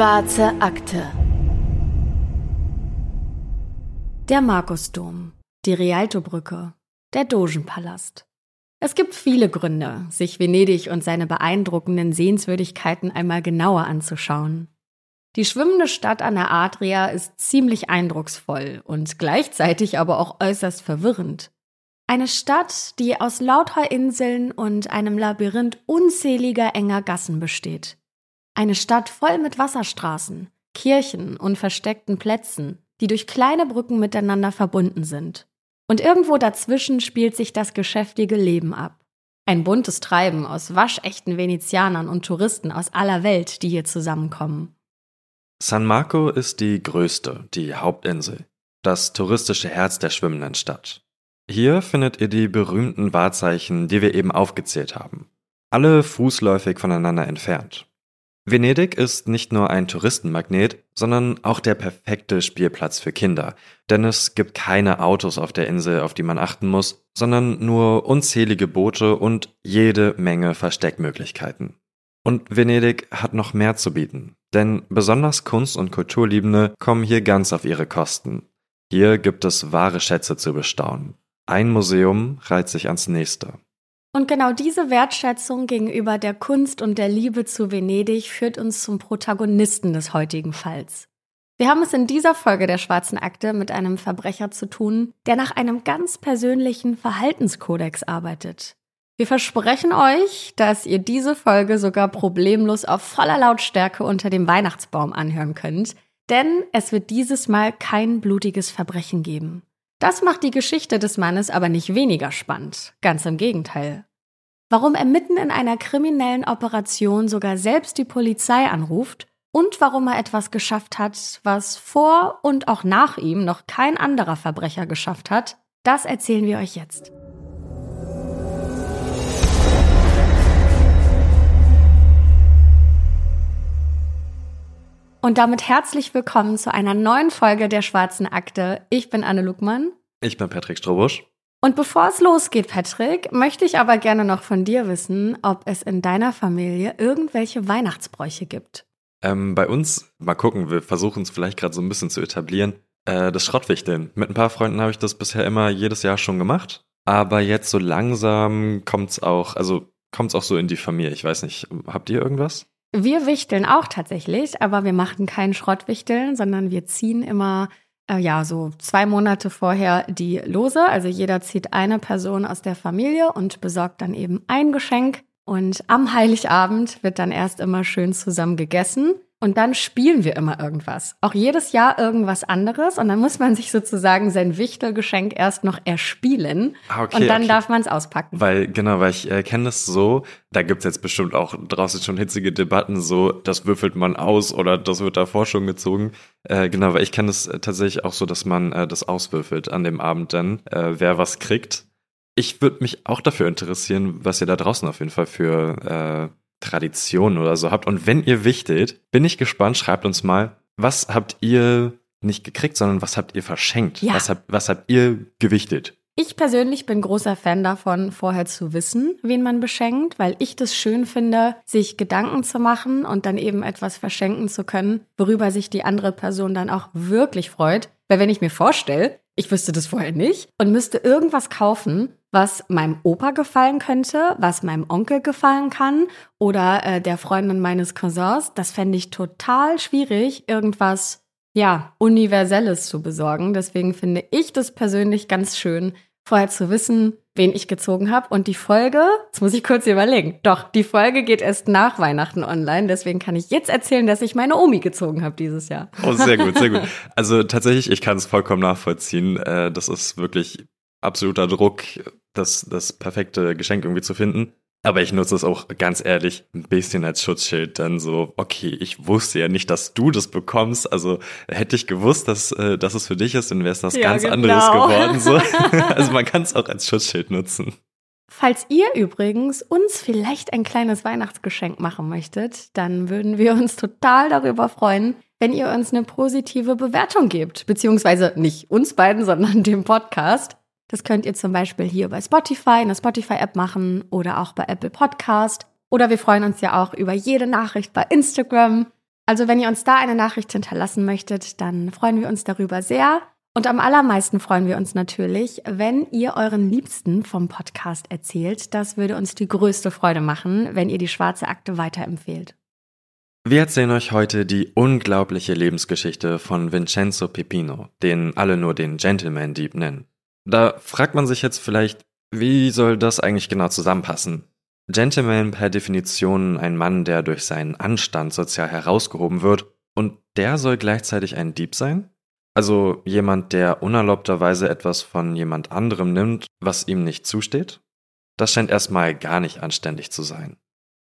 Schwarze Akte. Der Markusdom, die Rialtobrücke, der Dogenpalast. Es gibt viele Gründe, sich Venedig und seine beeindruckenden Sehenswürdigkeiten einmal genauer anzuschauen. Die schwimmende Stadt an der Adria ist ziemlich eindrucksvoll und gleichzeitig aber auch äußerst verwirrend. Eine Stadt, die aus lauter Inseln und einem Labyrinth unzähliger enger Gassen besteht. Eine Stadt voll mit Wasserstraßen, Kirchen und versteckten Plätzen, die durch kleine Brücken miteinander verbunden sind. Und irgendwo dazwischen spielt sich das geschäftige Leben ab. Ein buntes Treiben aus waschechten Venezianern und Touristen aus aller Welt, die hier zusammenkommen. San Marco ist die größte, die Hauptinsel, das touristische Herz der schwimmenden Stadt. Hier findet ihr die berühmten Wahrzeichen, die wir eben aufgezählt haben. Alle fußläufig voneinander entfernt. Venedig ist nicht nur ein Touristenmagnet, sondern auch der perfekte Spielplatz für Kinder, denn es gibt keine Autos auf der Insel, auf die man achten muss, sondern nur unzählige Boote und jede Menge Versteckmöglichkeiten. Und Venedig hat noch mehr zu bieten. Denn besonders Kunst- und Kulturliebende kommen hier ganz auf ihre Kosten. Hier gibt es wahre Schätze zu bestaunen. Ein Museum reiht sich ans nächste. Und genau diese Wertschätzung gegenüber der Kunst und der Liebe zu Venedig führt uns zum Protagonisten des heutigen Falls. Wir haben es in dieser Folge der Schwarzen Akte mit einem Verbrecher zu tun, der nach einem ganz persönlichen Verhaltenskodex arbeitet. Wir versprechen euch, dass ihr diese Folge sogar problemlos auf voller Lautstärke unter dem Weihnachtsbaum anhören könnt, denn es wird dieses Mal kein blutiges Verbrechen geben. Das macht die Geschichte des Mannes aber nicht weniger spannend, ganz im Gegenteil. Warum er mitten in einer kriminellen Operation sogar selbst die Polizei anruft und warum er etwas geschafft hat, was vor und auch nach ihm noch kein anderer Verbrecher geschafft hat, das erzählen wir euch jetzt. Und damit herzlich willkommen zu einer neuen Folge der Schwarzen Akte. Ich bin Anne Luckmann. Ich bin Patrick Strobusch. Und bevor es losgeht, Patrick, möchte ich aber gerne noch von dir wissen, ob es in deiner Familie irgendwelche Weihnachtsbräuche gibt. Ähm, bei uns, mal gucken, wir versuchen es vielleicht gerade so ein bisschen zu etablieren, äh, das Schrottwichteln. Mit ein paar Freunden habe ich das bisher immer jedes Jahr schon gemacht. Aber jetzt so langsam kommt es auch, also kommt es auch so in die Familie. Ich weiß nicht, habt ihr irgendwas? Wir wichteln auch tatsächlich, aber wir machen kein Schrottwichteln, sondern wir ziehen immer äh, ja so zwei Monate vorher die Lose. Also jeder zieht eine Person aus der Familie und besorgt dann eben ein Geschenk. Und am Heiligabend wird dann erst immer schön zusammen gegessen. Und dann spielen wir immer irgendwas. Auch jedes Jahr irgendwas anderes. Und dann muss man sich sozusagen sein Wichtelgeschenk erst noch erspielen. Ah, okay, und dann okay. darf man es auspacken. Weil, genau, weil ich äh, kenne das so, da gibt's jetzt bestimmt auch draußen schon hitzige Debatten, so, das würfelt man aus oder das wird da Forschung gezogen. Äh, genau, weil ich kenne das tatsächlich auch so, dass man äh, das auswürfelt an dem Abend dann, äh, wer was kriegt. Ich würde mich auch dafür interessieren, was ihr da draußen auf jeden Fall für äh, Traditionen oder so habt. Und wenn ihr wichtet, bin ich gespannt, schreibt uns mal, was habt ihr nicht gekriegt, sondern was habt ihr verschenkt? Ja. Was, habt, was habt ihr gewichtet? Ich persönlich bin großer Fan davon, vorher zu wissen, wen man beschenkt, weil ich das schön finde, sich Gedanken zu machen und dann eben etwas verschenken zu können, worüber sich die andere Person dann auch wirklich freut. Weil wenn ich mir vorstelle, ich wüsste das vorher nicht und müsste irgendwas kaufen, was meinem Opa gefallen könnte, was meinem Onkel gefallen kann oder äh, der Freundin meines Cousins. Das fände ich total schwierig, irgendwas, ja, Universelles zu besorgen. Deswegen finde ich das persönlich ganz schön, vorher zu wissen, wen ich gezogen habe. Und die Folge, jetzt muss ich kurz überlegen, doch, die Folge geht erst nach Weihnachten online. Deswegen kann ich jetzt erzählen, dass ich meine Omi gezogen habe dieses Jahr. Oh, sehr gut, sehr gut. Also tatsächlich, ich kann es vollkommen nachvollziehen. Äh, das ist wirklich absoluter Druck, das, das perfekte Geschenk irgendwie zu finden. Aber ich nutze es auch ganz ehrlich ein bisschen als Schutzschild. Dann so, okay, ich wusste ja nicht, dass du das bekommst. Also hätte ich gewusst, dass, äh, dass es für dich ist, dann wäre es was ja, ganz genau. anderes geworden. So. also man kann es auch als Schutzschild nutzen. Falls ihr übrigens uns vielleicht ein kleines Weihnachtsgeschenk machen möchtet, dann würden wir uns total darüber freuen, wenn ihr uns eine positive Bewertung gebt. Beziehungsweise nicht uns beiden, sondern dem Podcast. Das könnt ihr zum Beispiel hier bei Spotify, in der Spotify-App machen oder auch bei Apple Podcast. Oder wir freuen uns ja auch über jede Nachricht bei Instagram. Also wenn ihr uns da eine Nachricht hinterlassen möchtet, dann freuen wir uns darüber sehr. Und am allermeisten freuen wir uns natürlich, wenn ihr euren Liebsten vom Podcast erzählt. Das würde uns die größte Freude machen, wenn ihr die schwarze Akte weiterempfehlt. Wir erzählen euch heute die unglaubliche Lebensgeschichte von Vincenzo Pepino, den alle nur den Gentleman Dieb nennen. Da fragt man sich jetzt vielleicht, wie soll das eigentlich genau zusammenpassen? Gentleman per Definition ein Mann, der durch seinen Anstand sozial herausgehoben wird, und der soll gleichzeitig ein Dieb sein? Also jemand, der unerlaubterweise etwas von jemand anderem nimmt, was ihm nicht zusteht? Das scheint erstmal gar nicht anständig zu sein.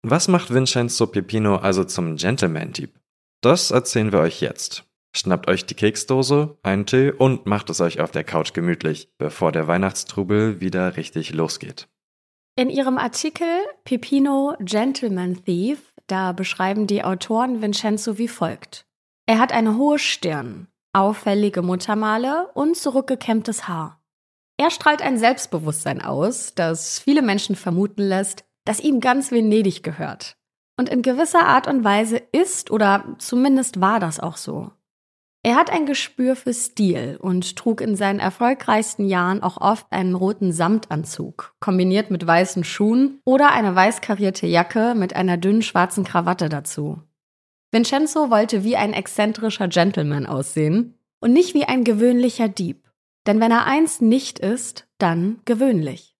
Was macht Vincenzo Pepino also zum Gentleman-Dieb? Das erzählen wir euch jetzt. Schnappt euch die Keksdose, einen Tee und macht es euch auf der Couch gemütlich, bevor der Weihnachtstrubel wieder richtig losgeht. In ihrem Artikel Pepino Gentleman Thief, da beschreiben die Autoren Vincenzo wie folgt. Er hat eine hohe Stirn, auffällige Muttermale und zurückgekämmtes Haar. Er strahlt ein Selbstbewusstsein aus, das viele Menschen vermuten lässt, dass ihm ganz Venedig gehört. Und in gewisser Art und Weise ist oder zumindest war das auch so. Er hat ein Gespür für Stil und trug in seinen erfolgreichsten Jahren auch oft einen roten Samtanzug, kombiniert mit weißen Schuhen oder eine weiß karierte Jacke mit einer dünnen schwarzen Krawatte dazu. Vincenzo wollte wie ein exzentrischer Gentleman aussehen und nicht wie ein gewöhnlicher Dieb. Denn wenn er eins nicht ist, dann gewöhnlich.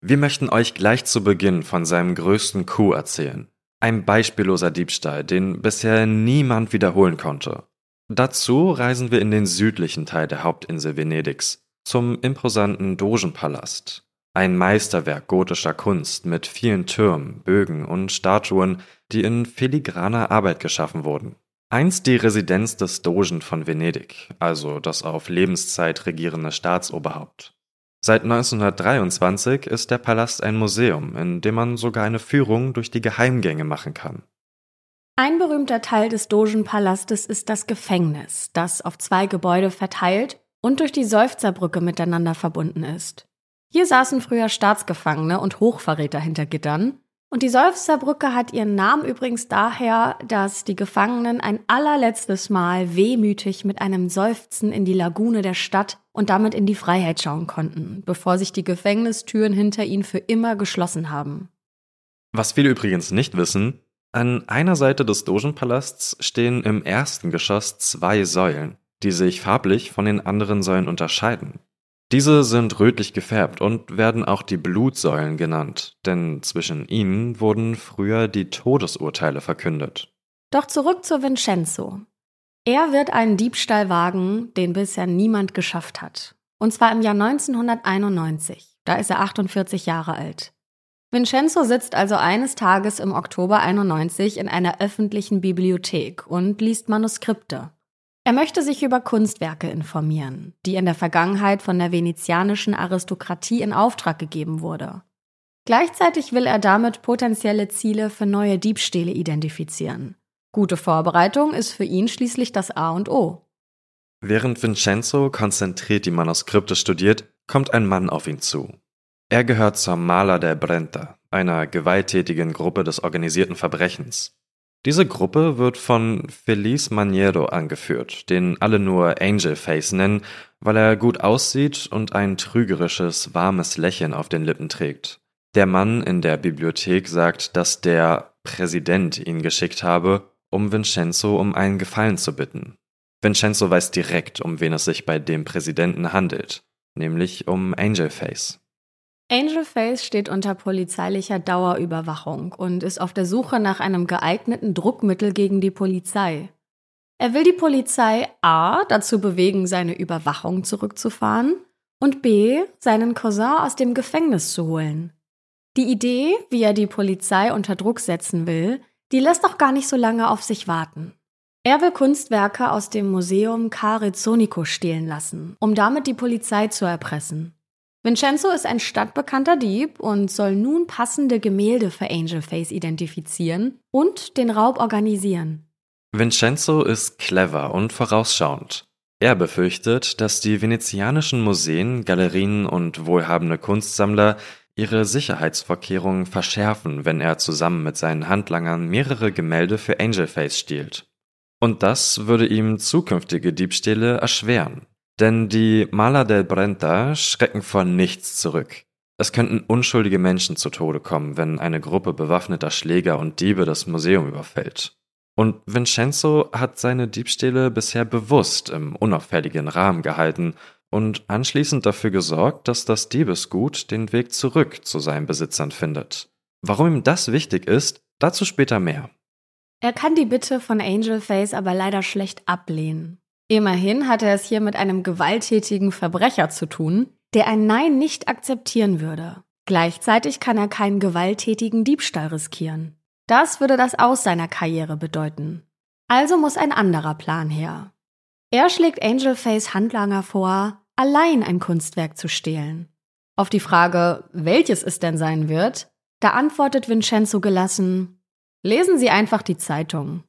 Wir möchten euch gleich zu Beginn von seinem größten Coup erzählen. Ein beispielloser Diebstahl, den bisher niemand wiederholen konnte. Dazu reisen wir in den südlichen Teil der Hauptinsel Venedigs, zum imposanten Dogenpalast. Ein Meisterwerk gotischer Kunst mit vielen Türmen, Bögen und Statuen, die in filigraner Arbeit geschaffen wurden. Einst die Residenz des Dogen von Venedig, also das auf Lebenszeit regierende Staatsoberhaupt. Seit 1923 ist der Palast ein Museum, in dem man sogar eine Führung durch die Geheimgänge machen kann. Ein berühmter Teil des Dogenpalastes ist das Gefängnis, das auf zwei Gebäude verteilt und durch die Seufzerbrücke miteinander verbunden ist. Hier saßen früher Staatsgefangene und Hochverräter hinter Gittern. Und die Seufzerbrücke hat ihren Namen übrigens daher, dass die Gefangenen ein allerletztes Mal wehmütig mit einem Seufzen in die Lagune der Stadt und damit in die Freiheit schauen konnten, bevor sich die Gefängnistüren hinter ihnen für immer geschlossen haben. Was viele übrigens nicht wissen, an einer Seite des Dogenpalasts stehen im ersten Geschoss zwei Säulen, die sich farblich von den anderen Säulen unterscheiden. Diese sind rötlich gefärbt und werden auch die Blutsäulen genannt, denn zwischen ihnen wurden früher die Todesurteile verkündet. Doch zurück zu Vincenzo. Er wird einen Diebstahl wagen, den bisher niemand geschafft hat. Und zwar im Jahr 1991. Da ist er 48 Jahre alt. Vincenzo sitzt also eines Tages im Oktober 91 in einer öffentlichen Bibliothek und liest Manuskripte. Er möchte sich über Kunstwerke informieren, die in der Vergangenheit von der venezianischen Aristokratie in Auftrag gegeben wurde. Gleichzeitig will er damit potenzielle Ziele für neue Diebstähle identifizieren. Gute Vorbereitung ist für ihn schließlich das A und O. Während Vincenzo konzentriert die Manuskripte studiert, kommt ein Mann auf ihn zu. Er gehört zur Maler der Brenta, einer gewalttätigen Gruppe des organisierten Verbrechens. Diese Gruppe wird von Feliz Maniero angeführt, den alle nur Angel Face nennen, weil er gut aussieht und ein trügerisches, warmes Lächeln auf den Lippen trägt. Der Mann in der Bibliothek sagt, dass der Präsident ihn geschickt habe, um Vincenzo um einen Gefallen zu bitten. Vincenzo weiß direkt, um wen es sich bei dem Präsidenten handelt, nämlich um Angelface. Angel Face steht unter polizeilicher Dauerüberwachung und ist auf der Suche nach einem geeigneten Druckmittel gegen die Polizei. Er will die Polizei A dazu bewegen, seine Überwachung zurückzufahren und B seinen Cousin aus dem Gefängnis zu holen. Die Idee, wie er die Polizei unter Druck setzen will, die lässt auch gar nicht so lange auf sich warten. Er will Kunstwerke aus dem Museum Carizzonico stehlen lassen, um damit die Polizei zu erpressen. Vincenzo ist ein stadtbekannter Dieb und soll nun passende Gemälde für Angelface identifizieren und den Raub organisieren. Vincenzo ist clever und vorausschauend. Er befürchtet, dass die venezianischen Museen, Galerien und wohlhabende Kunstsammler ihre Sicherheitsvorkehrungen verschärfen, wenn er zusammen mit seinen Handlangern mehrere Gemälde für Angelface stiehlt. Und das würde ihm zukünftige Diebstähle erschweren. Denn die Maler del Brenta schrecken vor nichts zurück. Es könnten unschuldige Menschen zu Tode kommen, wenn eine Gruppe bewaffneter Schläger und Diebe das Museum überfällt. Und Vincenzo hat seine Diebstähle bisher bewusst im unauffälligen Rahmen gehalten und anschließend dafür gesorgt, dass das Diebesgut den Weg zurück zu seinen Besitzern findet. Warum ihm das wichtig ist, dazu später mehr. Er kann die Bitte von Angel Face aber leider schlecht ablehnen. Immerhin hat er es hier mit einem gewalttätigen Verbrecher zu tun, der ein Nein nicht akzeptieren würde. Gleichzeitig kann er keinen gewalttätigen Diebstahl riskieren. Das würde das Aus seiner Karriere bedeuten. Also muss ein anderer Plan her. Er schlägt Angelface Handlanger vor, allein ein Kunstwerk zu stehlen. Auf die Frage, welches es denn sein wird, da antwortet Vincenzo gelassen, lesen Sie einfach die Zeitung.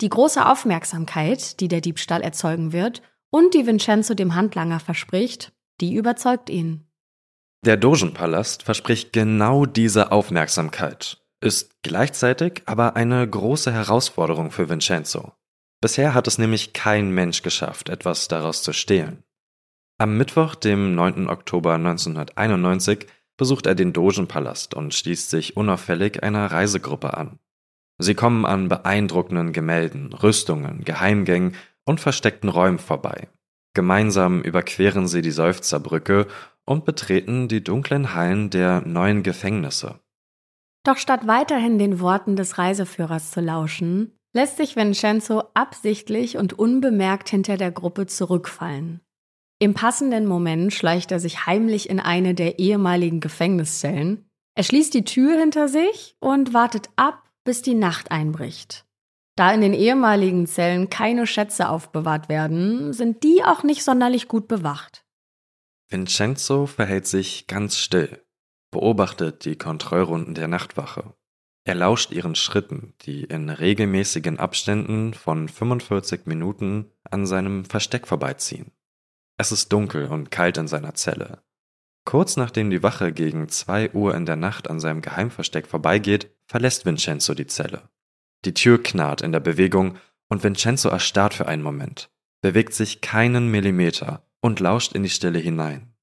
Die große Aufmerksamkeit, die der Diebstahl erzeugen wird und die Vincenzo dem Handlanger verspricht, die überzeugt ihn. Der Dogenpalast verspricht genau diese Aufmerksamkeit ist gleichzeitig aber eine große Herausforderung für Vincenzo. Bisher hat es nämlich kein Mensch geschafft, etwas daraus zu stehlen. Am Mittwoch, dem 9. Oktober 1991, besucht er den Dogenpalast und schließt sich unauffällig einer Reisegruppe an. Sie kommen an beeindruckenden Gemälden, Rüstungen, Geheimgängen und versteckten Räumen vorbei. Gemeinsam überqueren sie die Seufzerbrücke und betreten die dunklen Hallen der neuen Gefängnisse. Doch statt weiterhin den Worten des Reiseführers zu lauschen, lässt sich Vincenzo absichtlich und unbemerkt hinter der Gruppe zurückfallen. Im passenden Moment schleicht er sich heimlich in eine der ehemaligen Gefängniszellen. Er schließt die Tür hinter sich und wartet ab, bis die Nacht einbricht. Da in den ehemaligen Zellen keine Schätze aufbewahrt werden, sind die auch nicht sonderlich gut bewacht. Vincenzo verhält sich ganz still beobachtet die Kontrollrunden der Nachtwache. Er lauscht ihren Schritten, die in regelmäßigen Abständen von 45 Minuten an seinem Versteck vorbeiziehen. Es ist dunkel und kalt in seiner Zelle. Kurz nachdem die Wache gegen zwei Uhr in der Nacht an seinem Geheimversteck vorbeigeht, verlässt Vincenzo die Zelle. Die Tür knarrt in der Bewegung und Vincenzo erstarrt für einen Moment, bewegt sich keinen Millimeter und lauscht in die Stille hinein.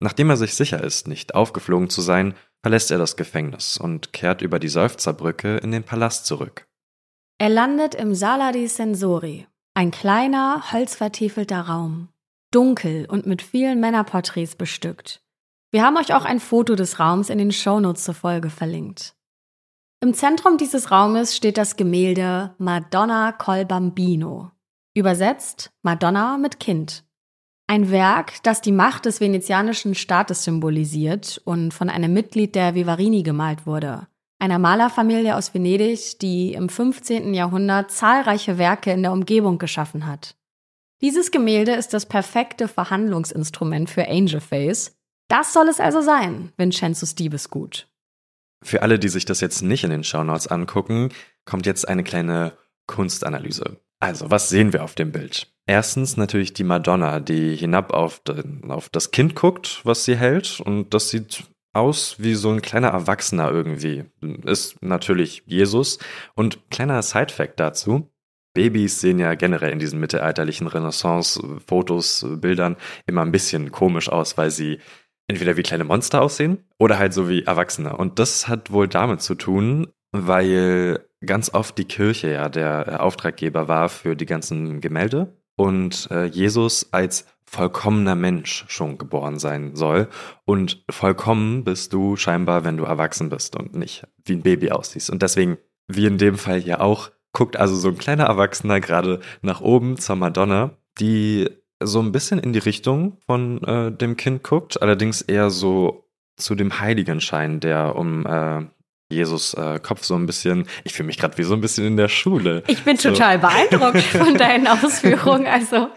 Nachdem er sich sicher ist, nicht aufgeflogen zu sein, verlässt er das Gefängnis und kehrt über die Seufzerbrücke in den Palast zurück. Er landet im Sala di Sensori, ein kleiner, holzvertiefelter Raum, dunkel und mit vielen Männerporträts bestückt. Wir haben euch auch ein Foto des Raums in den Shownotes zur Folge verlinkt. Im Zentrum dieses Raumes steht das Gemälde Madonna col Bambino, übersetzt Madonna mit Kind. Ein Werk, das die Macht des venezianischen Staates symbolisiert und von einem Mitglied der Vivarini gemalt wurde, einer Malerfamilie aus Venedig, die im 15. Jahrhundert zahlreiche Werke in der Umgebung geschaffen hat. Dieses Gemälde ist das perfekte Verhandlungsinstrument für Angelface. Das soll es also sein, Vincenzos Diebesgut. Für alle, die sich das jetzt nicht in den Shownotes angucken, kommt jetzt eine kleine Kunstanalyse. Also, was sehen wir auf dem Bild? Erstens natürlich die Madonna, die hinab auf, den, auf das Kind guckt, was sie hält. Und das sieht aus wie so ein kleiner Erwachsener irgendwie. Ist natürlich Jesus. Und kleiner Sidefact dazu. Babys sehen ja generell in diesen mittelalterlichen Renaissance-Fotos, Bildern immer ein bisschen komisch aus, weil sie entweder wie kleine Monster aussehen oder halt so wie Erwachsene. Und das hat wohl damit zu tun, weil ganz oft die Kirche ja der Auftraggeber war für die ganzen Gemälde und äh, Jesus als vollkommener Mensch schon geboren sein soll. Und vollkommen bist du scheinbar, wenn du erwachsen bist und nicht wie ein Baby aussiehst. Und deswegen, wie in dem Fall hier auch, guckt also so ein kleiner Erwachsener gerade nach oben zur Madonna, die so ein bisschen in die Richtung von äh, dem Kind guckt, allerdings eher so zu dem Heiligenschein, der um äh, Jesus äh, Kopf so ein bisschen, ich fühle mich gerade wie so ein bisschen in der Schule. Ich bin so. total beeindruckt von deinen Ausführungen. Also.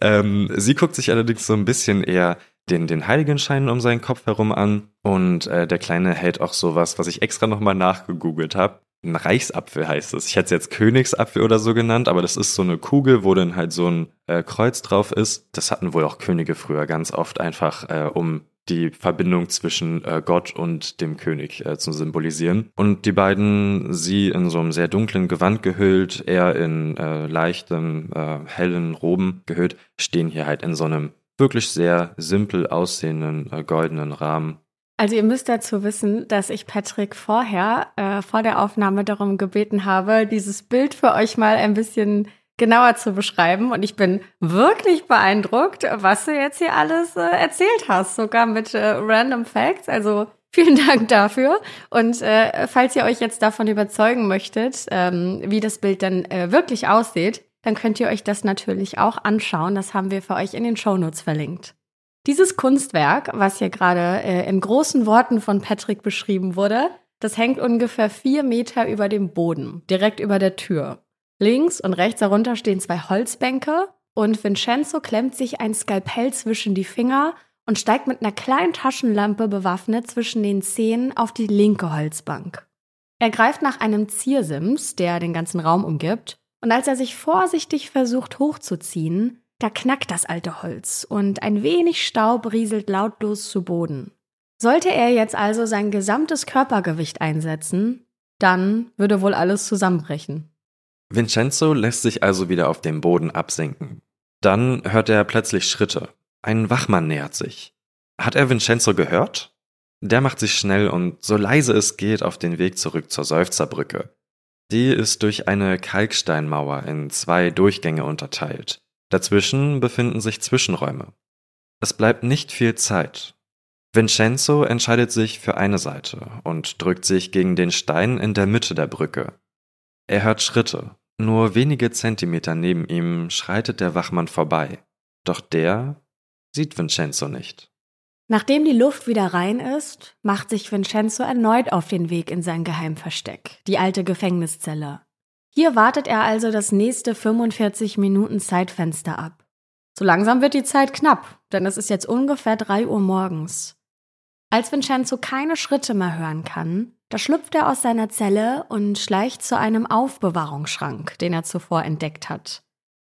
ähm, sie guckt sich allerdings so ein bisschen eher den, den Heiligenschein um seinen Kopf herum an und äh, der Kleine hält auch sowas, was ich extra nochmal nachgegoogelt habe. Ein Reichsapfel heißt es. Ich hätte es jetzt Königsapfel oder so genannt, aber das ist so eine Kugel, wo dann halt so ein äh, Kreuz drauf ist. Das hatten wohl auch Könige früher ganz oft einfach, äh, um die Verbindung zwischen äh, Gott und dem König äh, zu symbolisieren. Und die beiden, sie in so einem sehr dunklen Gewand gehüllt, er in äh, leichten, äh, hellen Roben gehüllt, stehen hier halt in so einem wirklich sehr simpel aussehenden äh, goldenen Rahmen. Also ihr müsst dazu wissen, dass ich Patrick vorher, äh, vor der Aufnahme darum gebeten habe, dieses Bild für euch mal ein bisschen genauer zu beschreiben. Und ich bin wirklich beeindruckt, was du jetzt hier alles äh, erzählt hast, sogar mit äh, Random Facts. Also vielen Dank dafür. Und äh, falls ihr euch jetzt davon überzeugen möchtet, ähm, wie das Bild dann äh, wirklich aussieht, dann könnt ihr euch das natürlich auch anschauen. Das haben wir für euch in den Shownotes verlinkt. Dieses Kunstwerk, was hier gerade äh, in großen Worten von Patrick beschrieben wurde, das hängt ungefähr vier Meter über dem Boden, direkt über der Tür. Links und rechts darunter stehen zwei Holzbänke und Vincenzo klemmt sich ein Skalpell zwischen die Finger und steigt mit einer kleinen Taschenlampe bewaffnet zwischen den Zehen auf die linke Holzbank. Er greift nach einem Ziersims, der den ganzen Raum umgibt, und als er sich vorsichtig versucht hochzuziehen, da knackt das alte Holz und ein wenig Staub rieselt lautlos zu Boden. Sollte er jetzt also sein gesamtes Körpergewicht einsetzen, dann würde wohl alles zusammenbrechen. Vincenzo lässt sich also wieder auf den Boden absinken. Dann hört er plötzlich Schritte. Ein Wachmann nähert sich. Hat er Vincenzo gehört? Der macht sich schnell und so leise es geht auf den Weg zurück zur Seufzerbrücke. Die ist durch eine Kalksteinmauer in zwei Durchgänge unterteilt. Dazwischen befinden sich Zwischenräume. Es bleibt nicht viel Zeit. Vincenzo entscheidet sich für eine Seite und drückt sich gegen den Stein in der Mitte der Brücke. Er hört Schritte. Nur wenige Zentimeter neben ihm schreitet der Wachmann vorbei. Doch der sieht Vincenzo nicht. Nachdem die Luft wieder rein ist, macht sich Vincenzo erneut auf den Weg in sein Geheimversteck, die alte Gefängniszelle. Hier wartet er also das nächste 45 Minuten Zeitfenster ab. So langsam wird die Zeit knapp, denn es ist jetzt ungefähr 3 Uhr morgens. Als Vincenzo keine Schritte mehr hören kann, da schlüpft er aus seiner Zelle und schleicht zu einem Aufbewahrungsschrank, den er zuvor entdeckt hat.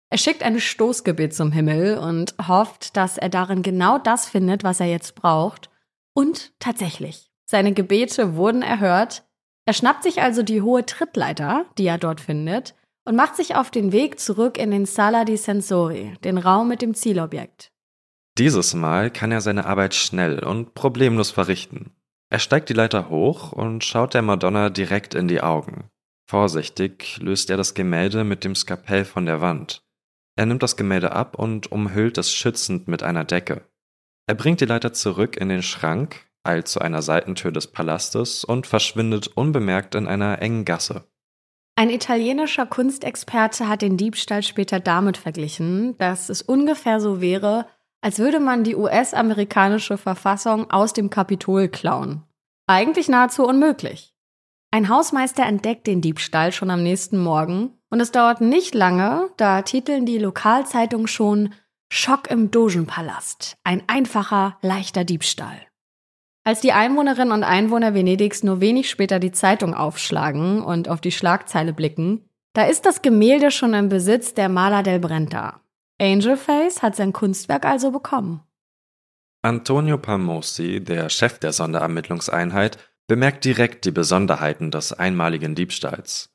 Er schickt ein Stoßgebet zum Himmel und hofft, dass er darin genau das findet, was er jetzt braucht. Und tatsächlich, seine Gebete wurden erhört. Er schnappt sich also die hohe Trittleiter, die er dort findet, und macht sich auf den Weg zurück in den Sala di Sensori, den Raum mit dem Zielobjekt. Dieses Mal kann er seine Arbeit schnell und problemlos verrichten. Er steigt die Leiter hoch und schaut der Madonna direkt in die Augen. Vorsichtig löst er das Gemälde mit dem Skapell von der Wand. Er nimmt das Gemälde ab und umhüllt es schützend mit einer Decke. Er bringt die Leiter zurück in den Schrank, eilt zu einer Seitentür des Palastes und verschwindet unbemerkt in einer engen Gasse. Ein italienischer Kunstexperte hat den Diebstahl später damit verglichen, dass es ungefähr so wäre, als würde man die US-amerikanische Verfassung aus dem Kapitol klauen. Eigentlich nahezu unmöglich. Ein Hausmeister entdeckt den Diebstahl schon am nächsten Morgen und es dauert nicht lange, da titeln die Lokalzeitungen schon Schock im Dogenpalast, ein einfacher, leichter Diebstahl. Als die Einwohnerinnen und Einwohner Venedigs nur wenig später die Zeitung aufschlagen und auf die Schlagzeile blicken, da ist das Gemälde schon im Besitz der Maler del Brenta. Angelface hat sein Kunstwerk also bekommen. Antonio Palmosi, der Chef der Sonderermittlungseinheit, bemerkt direkt die Besonderheiten des einmaligen Diebstahls.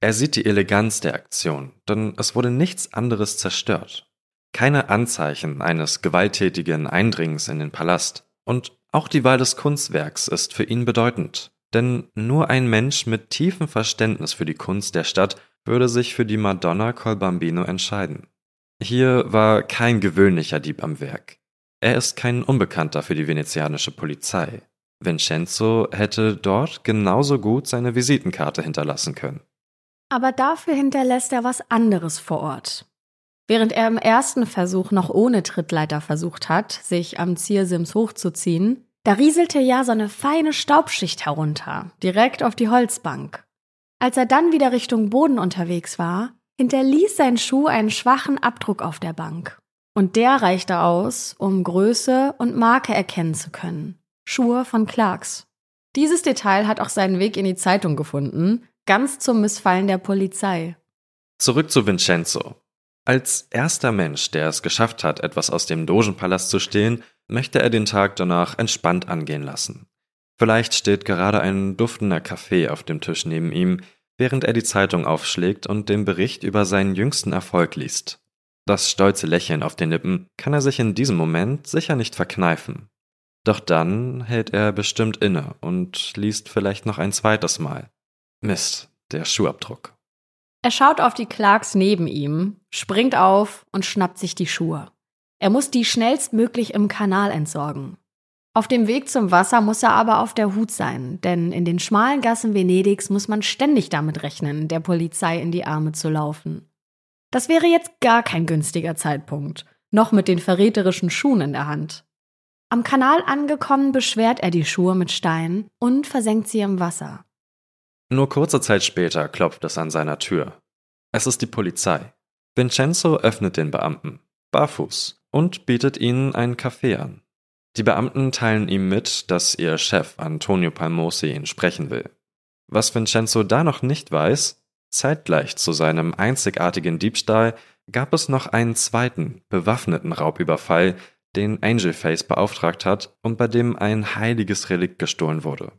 Er sieht die Eleganz der Aktion, denn es wurde nichts anderes zerstört. Keine Anzeichen eines gewalttätigen Eindringens in den Palast. Und auch die Wahl des Kunstwerks ist für ihn bedeutend. Denn nur ein Mensch mit tiefem Verständnis für die Kunst der Stadt würde sich für die Madonna col Bambino entscheiden. Hier war kein gewöhnlicher Dieb am Werk. Er ist kein Unbekannter für die venezianische Polizei. Vincenzo hätte dort genauso gut seine Visitenkarte hinterlassen können. Aber dafür hinterlässt er was anderes vor Ort. Während er im ersten Versuch noch ohne Trittleiter versucht hat, sich am Ziersims hochzuziehen, da rieselte ja so eine feine Staubschicht herunter, direkt auf die Holzbank. Als er dann wieder Richtung Boden unterwegs war, hinterließ sein Schuh einen schwachen Abdruck auf der Bank. Und der reichte aus, um Größe und Marke erkennen zu können. Schuhe von Clarks. Dieses Detail hat auch seinen Weg in die Zeitung gefunden, ganz zum Missfallen der Polizei. Zurück zu Vincenzo. Als erster Mensch, der es geschafft hat, etwas aus dem Dogenpalast zu stehlen, möchte er den Tag danach entspannt angehen lassen. Vielleicht steht gerade ein duftender Kaffee auf dem Tisch neben ihm, während er die Zeitung aufschlägt und den Bericht über seinen jüngsten Erfolg liest. Das stolze Lächeln auf den Lippen kann er sich in diesem Moment sicher nicht verkneifen. Doch dann hält er bestimmt inne und liest vielleicht noch ein zweites Mal. Mist, der Schuhabdruck. Er schaut auf die Clarks neben ihm, springt auf und schnappt sich die Schuhe. Er muss die schnellstmöglich im Kanal entsorgen. Auf dem Weg zum Wasser muss er aber auf der Hut sein, denn in den schmalen Gassen Venedigs muss man ständig damit rechnen, der Polizei in die Arme zu laufen. Das wäre jetzt gar kein günstiger Zeitpunkt, noch mit den verräterischen Schuhen in der Hand. Am Kanal angekommen, beschwert er die Schuhe mit Steinen und versenkt sie im Wasser. Nur kurze Zeit später klopft es an seiner Tür. Es ist die Polizei. Vincenzo öffnet den Beamten, barfuß, und bietet ihnen einen Kaffee an. Die Beamten teilen ihm mit, dass ihr Chef Antonio Palmosi ihn sprechen will. Was Vincenzo da noch nicht weiß, zeitgleich zu seinem einzigartigen Diebstahl gab es noch einen zweiten, bewaffneten Raubüberfall, den Angelface beauftragt hat und bei dem ein heiliges Relikt gestohlen wurde.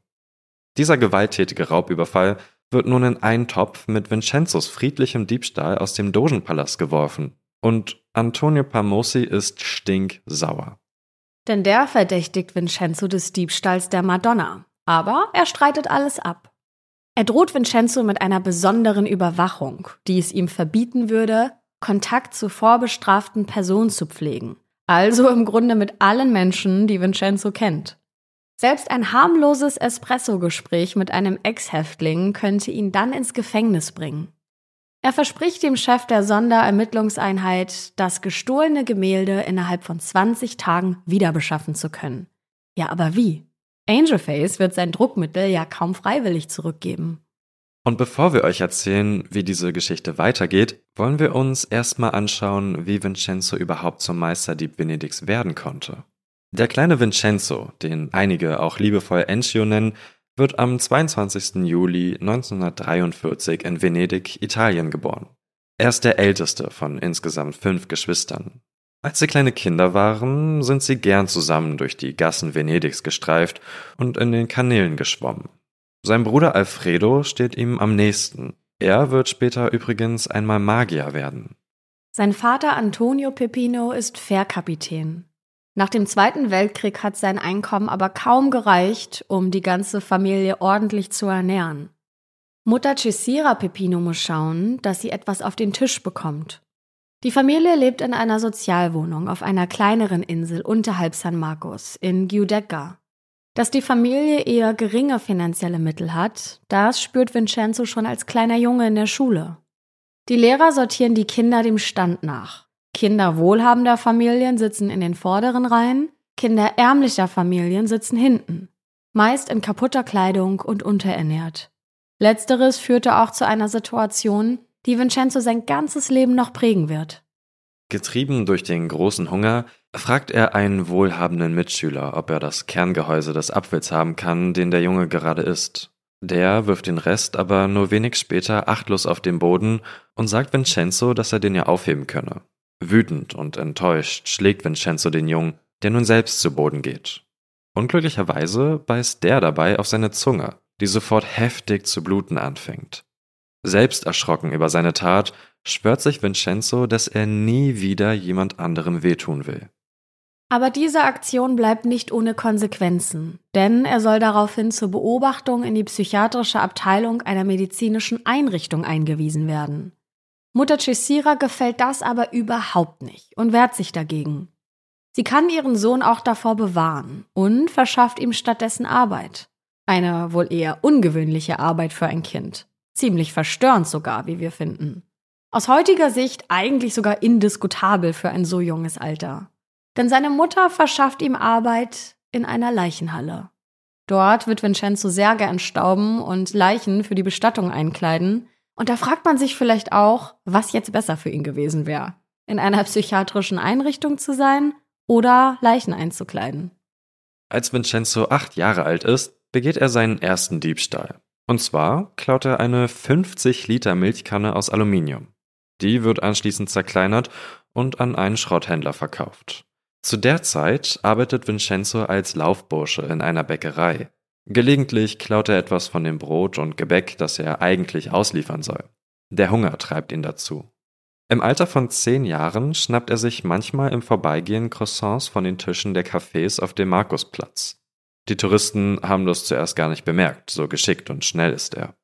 Dieser gewalttätige Raubüberfall wird nun in einen Topf mit Vincenzos friedlichem Diebstahl aus dem Dogenpalast geworfen. Und Antonio Palmosi ist stinksauer. Denn der verdächtigt Vincenzo des Diebstahls der Madonna. Aber er streitet alles ab. Er droht Vincenzo mit einer besonderen Überwachung, die es ihm verbieten würde, Kontakt zu vorbestraften Personen zu pflegen. Also im Grunde mit allen Menschen, die Vincenzo kennt. Selbst ein harmloses Espresso-Gespräch mit einem Ex-Häftling könnte ihn dann ins Gefängnis bringen. Er verspricht dem Chef der Sonderermittlungseinheit, das gestohlene Gemälde innerhalb von 20 Tagen wiederbeschaffen zu können. Ja, aber wie? Angelface wird sein Druckmittel ja kaum freiwillig zurückgeben. Und bevor wir euch erzählen, wie diese Geschichte weitergeht, wollen wir uns erstmal anschauen, wie Vincenzo überhaupt zum Meisterdieb Venedigs werden konnte. Der kleine Vincenzo, den einige auch liebevoll Encio nennen, wird am 22. Juli 1943 in Venedig, Italien geboren. Er ist der älteste von insgesamt fünf Geschwistern. Als sie kleine Kinder waren, sind sie gern zusammen durch die Gassen Venedigs gestreift und in den Kanälen geschwommen. Sein Bruder Alfredo steht ihm am nächsten. Er wird später übrigens einmal Magier werden. Sein Vater Antonio Pepino ist Fährkapitän. Nach dem Zweiten Weltkrieg hat sein Einkommen aber kaum gereicht, um die ganze Familie ordentlich zu ernähren. Mutter Cesira Pepino muss schauen, dass sie etwas auf den Tisch bekommt. Die Familie lebt in einer Sozialwohnung auf einer kleineren Insel unterhalb San Marcos in Giudecca. Dass die Familie eher geringe finanzielle Mittel hat, das spürt Vincenzo schon als kleiner Junge in der Schule. Die Lehrer sortieren die Kinder dem Stand nach. Kinder wohlhabender Familien sitzen in den vorderen Reihen, Kinder ärmlicher Familien sitzen hinten, meist in kaputter Kleidung und unterernährt. Letzteres führte auch zu einer Situation, die Vincenzo sein ganzes Leben noch prägen wird. Getrieben durch den großen Hunger fragt er einen wohlhabenden Mitschüler, ob er das Kerngehäuse des Apfels haben kann, den der Junge gerade isst. Der wirft den Rest aber nur wenig später achtlos auf den Boden und sagt Vincenzo, dass er den ja aufheben könne. Wütend und enttäuscht schlägt Vincenzo den Jungen, der nun selbst zu Boden geht. Unglücklicherweise beißt der dabei auf seine Zunge, die sofort heftig zu bluten anfängt. Selbst erschrocken über seine Tat, schwört sich Vincenzo, dass er nie wieder jemand anderem wehtun will. Aber diese Aktion bleibt nicht ohne Konsequenzen, denn er soll daraufhin zur Beobachtung in die psychiatrische Abteilung einer medizinischen Einrichtung eingewiesen werden. Mutter Cesira gefällt das aber überhaupt nicht und wehrt sich dagegen. Sie kann ihren Sohn auch davor bewahren und verschafft ihm stattdessen Arbeit. Eine wohl eher ungewöhnliche Arbeit für ein Kind. Ziemlich verstörend sogar, wie wir finden. Aus heutiger Sicht eigentlich sogar indiskutabel für ein so junges Alter. Denn seine Mutter verschafft ihm Arbeit in einer Leichenhalle. Dort wird Vincenzo Särge entstauben und Leichen für die Bestattung einkleiden, und da fragt man sich vielleicht auch, was jetzt besser für ihn gewesen wäre. In einer psychiatrischen Einrichtung zu sein oder Leichen einzukleiden. Als Vincenzo acht Jahre alt ist, begeht er seinen ersten Diebstahl. Und zwar klaut er eine 50 Liter Milchkanne aus Aluminium. Die wird anschließend zerkleinert und an einen Schrotthändler verkauft. Zu der Zeit arbeitet Vincenzo als Laufbursche in einer Bäckerei. Gelegentlich klaut er etwas von dem Brot und Gebäck, das er eigentlich ausliefern soll. Der Hunger treibt ihn dazu. Im Alter von zehn Jahren schnappt er sich manchmal im Vorbeigehen Croissants von den Tischen der Cafés auf dem Markusplatz. Die Touristen haben das zuerst gar nicht bemerkt, so geschickt und schnell ist er.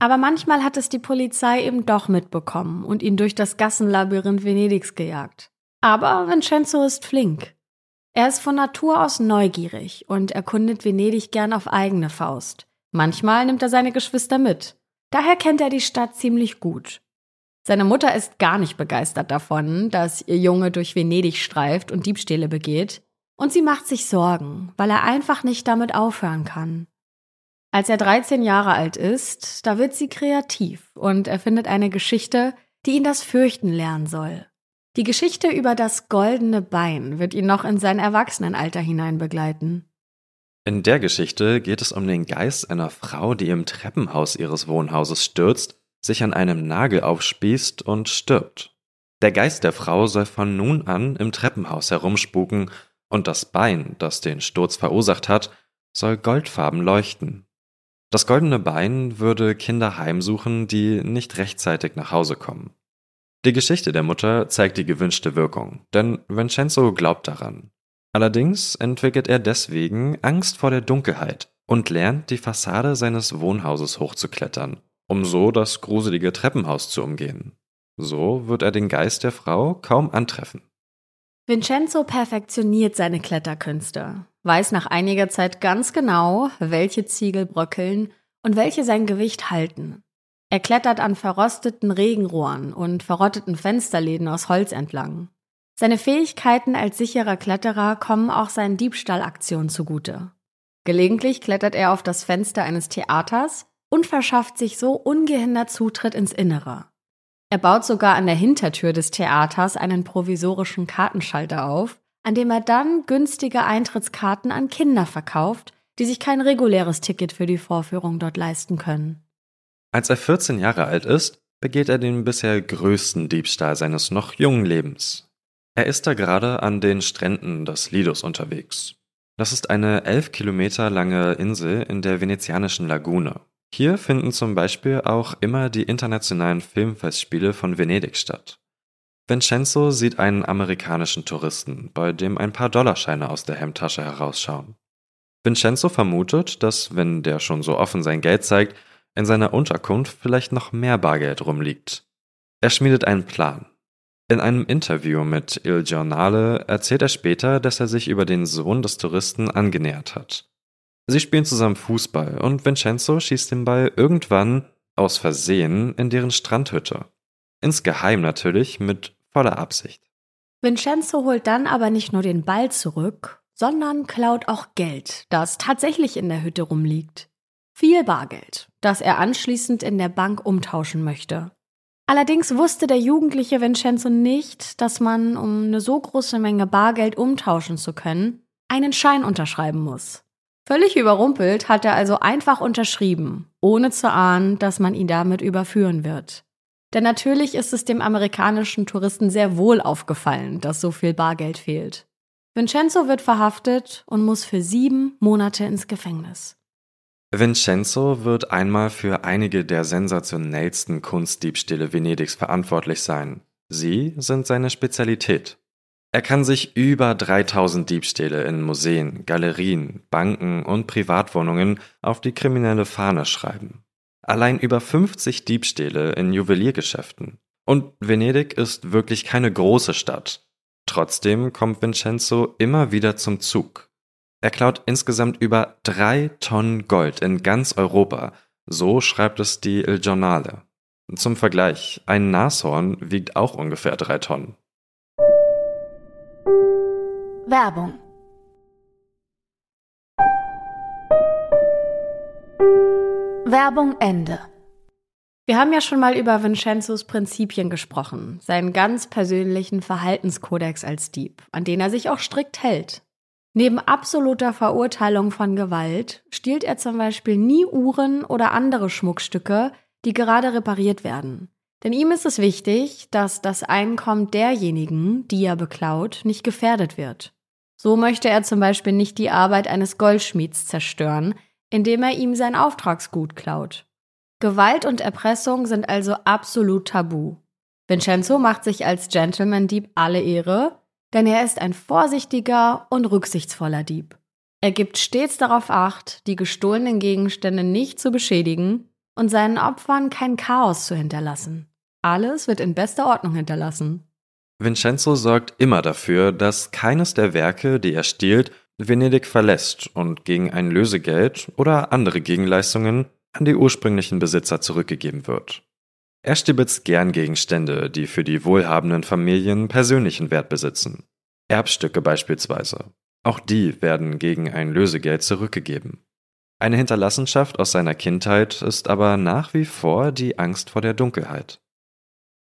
Aber manchmal hat es die Polizei eben doch mitbekommen und ihn durch das Gassenlabyrinth Venedigs gejagt. Aber Vincenzo ist flink. Er ist von Natur aus neugierig und erkundet Venedig gern auf eigene Faust. Manchmal nimmt er seine Geschwister mit. Daher kennt er die Stadt ziemlich gut. Seine Mutter ist gar nicht begeistert davon, dass ihr Junge durch Venedig streift und Diebstähle begeht, und sie macht sich Sorgen, weil er einfach nicht damit aufhören kann. Als er 13 Jahre alt ist, da wird sie kreativ und erfindet eine Geschichte, die ihn das Fürchten lernen soll. Die Geschichte über das goldene Bein wird ihn noch in sein Erwachsenenalter hinein begleiten. In der Geschichte geht es um den Geist einer Frau, die im Treppenhaus ihres Wohnhauses stürzt sich an einem Nagel aufspießt und stirbt. Der Geist der Frau soll von nun an im Treppenhaus herumspuken und das Bein, das den Sturz verursacht hat, soll goldfarben leuchten. Das goldene Bein würde Kinder heimsuchen, die nicht rechtzeitig nach Hause kommen. Die Geschichte der Mutter zeigt die gewünschte Wirkung, denn Vincenzo glaubt daran. Allerdings entwickelt er deswegen Angst vor der Dunkelheit und lernt, die Fassade seines Wohnhauses hochzuklettern, um so das gruselige Treppenhaus zu umgehen. So wird er den Geist der Frau kaum antreffen. Vincenzo perfektioniert seine Kletterkünste, weiß nach einiger Zeit ganz genau, welche Ziegel bröckeln und welche sein Gewicht halten. Er klettert an verrosteten Regenrohren und verrotteten Fensterläden aus Holz entlang. Seine Fähigkeiten als sicherer Kletterer kommen auch seinen Diebstahlaktionen zugute. Gelegentlich klettert er auf das Fenster eines Theaters und verschafft sich so ungehindert Zutritt ins Innere. Er baut sogar an der Hintertür des Theaters einen provisorischen Kartenschalter auf, an dem er dann günstige Eintrittskarten an Kinder verkauft, die sich kein reguläres Ticket für die Vorführung dort leisten können. Als er 14 Jahre alt ist, begeht er den bisher größten Diebstahl seines noch jungen Lebens. Er ist da gerade an den Stränden des Lidos unterwegs. Das ist eine elf Kilometer lange Insel in der venezianischen Lagune. Hier finden zum Beispiel auch immer die internationalen Filmfestspiele von Venedig statt. Vincenzo sieht einen amerikanischen Touristen, bei dem ein paar Dollarscheine aus der Hemdtasche herausschauen. Vincenzo vermutet, dass, wenn der schon so offen sein Geld zeigt, in seiner Unterkunft vielleicht noch mehr Bargeld rumliegt. Er schmiedet einen Plan. In einem Interview mit Il Giornale erzählt er später, dass er sich über den Sohn des Touristen angenähert hat. Sie spielen zusammen Fußball und Vincenzo schießt den Ball irgendwann aus Versehen in deren Strandhütte. Insgeheim natürlich mit voller Absicht. Vincenzo holt dann aber nicht nur den Ball zurück, sondern klaut auch Geld, das tatsächlich in der Hütte rumliegt. Viel Bargeld, das er anschließend in der Bank umtauschen möchte. Allerdings wusste der jugendliche Vincenzo nicht, dass man, um eine so große Menge Bargeld umtauschen zu können, einen Schein unterschreiben muss. Völlig überrumpelt hat er also einfach unterschrieben, ohne zu ahnen, dass man ihn damit überführen wird. Denn natürlich ist es dem amerikanischen Touristen sehr wohl aufgefallen, dass so viel Bargeld fehlt. Vincenzo wird verhaftet und muss für sieben Monate ins Gefängnis. Vincenzo wird einmal für einige der sensationellsten Kunstdiebstähle Venedigs verantwortlich sein. Sie sind seine Spezialität. Er kann sich über 3000 Diebstähle in Museen, Galerien, Banken und Privatwohnungen auf die kriminelle Fahne schreiben. Allein über 50 Diebstähle in Juweliergeschäften. Und Venedig ist wirklich keine große Stadt. Trotzdem kommt Vincenzo immer wieder zum Zug. Er klaut insgesamt über drei Tonnen Gold in ganz Europa. So schreibt es die Il Giornale. Zum Vergleich, ein Nashorn wiegt auch ungefähr drei Tonnen. Werbung Werbung Ende. Wir haben ja schon mal über Vincenzos Prinzipien gesprochen, seinen ganz persönlichen Verhaltenskodex als Dieb, an den er sich auch strikt hält. Neben absoluter Verurteilung von Gewalt stiehlt er zum Beispiel nie Uhren oder andere Schmuckstücke, die gerade repariert werden. Denn ihm ist es wichtig, dass das Einkommen derjenigen, die er beklaut, nicht gefährdet wird. So möchte er zum Beispiel nicht die Arbeit eines Goldschmieds zerstören, indem er ihm sein Auftragsgut klaut. Gewalt und Erpressung sind also absolut tabu. Vincenzo macht sich als Gentleman-Dieb alle Ehre, denn er ist ein vorsichtiger und rücksichtsvoller Dieb. Er gibt stets darauf acht, die gestohlenen Gegenstände nicht zu beschädigen und seinen Opfern kein Chaos zu hinterlassen. Alles wird in bester Ordnung hinterlassen. Vincenzo sorgt immer dafür, dass keines der Werke, die er stiehlt, Venedig verlässt und gegen ein Lösegeld oder andere Gegenleistungen an die ursprünglichen Besitzer zurückgegeben wird. Er stibitzt gern Gegenstände, die für die wohlhabenden Familien persönlichen Wert besitzen. Erbstücke beispielsweise. Auch die werden gegen ein Lösegeld zurückgegeben. Eine Hinterlassenschaft aus seiner Kindheit ist aber nach wie vor die Angst vor der Dunkelheit.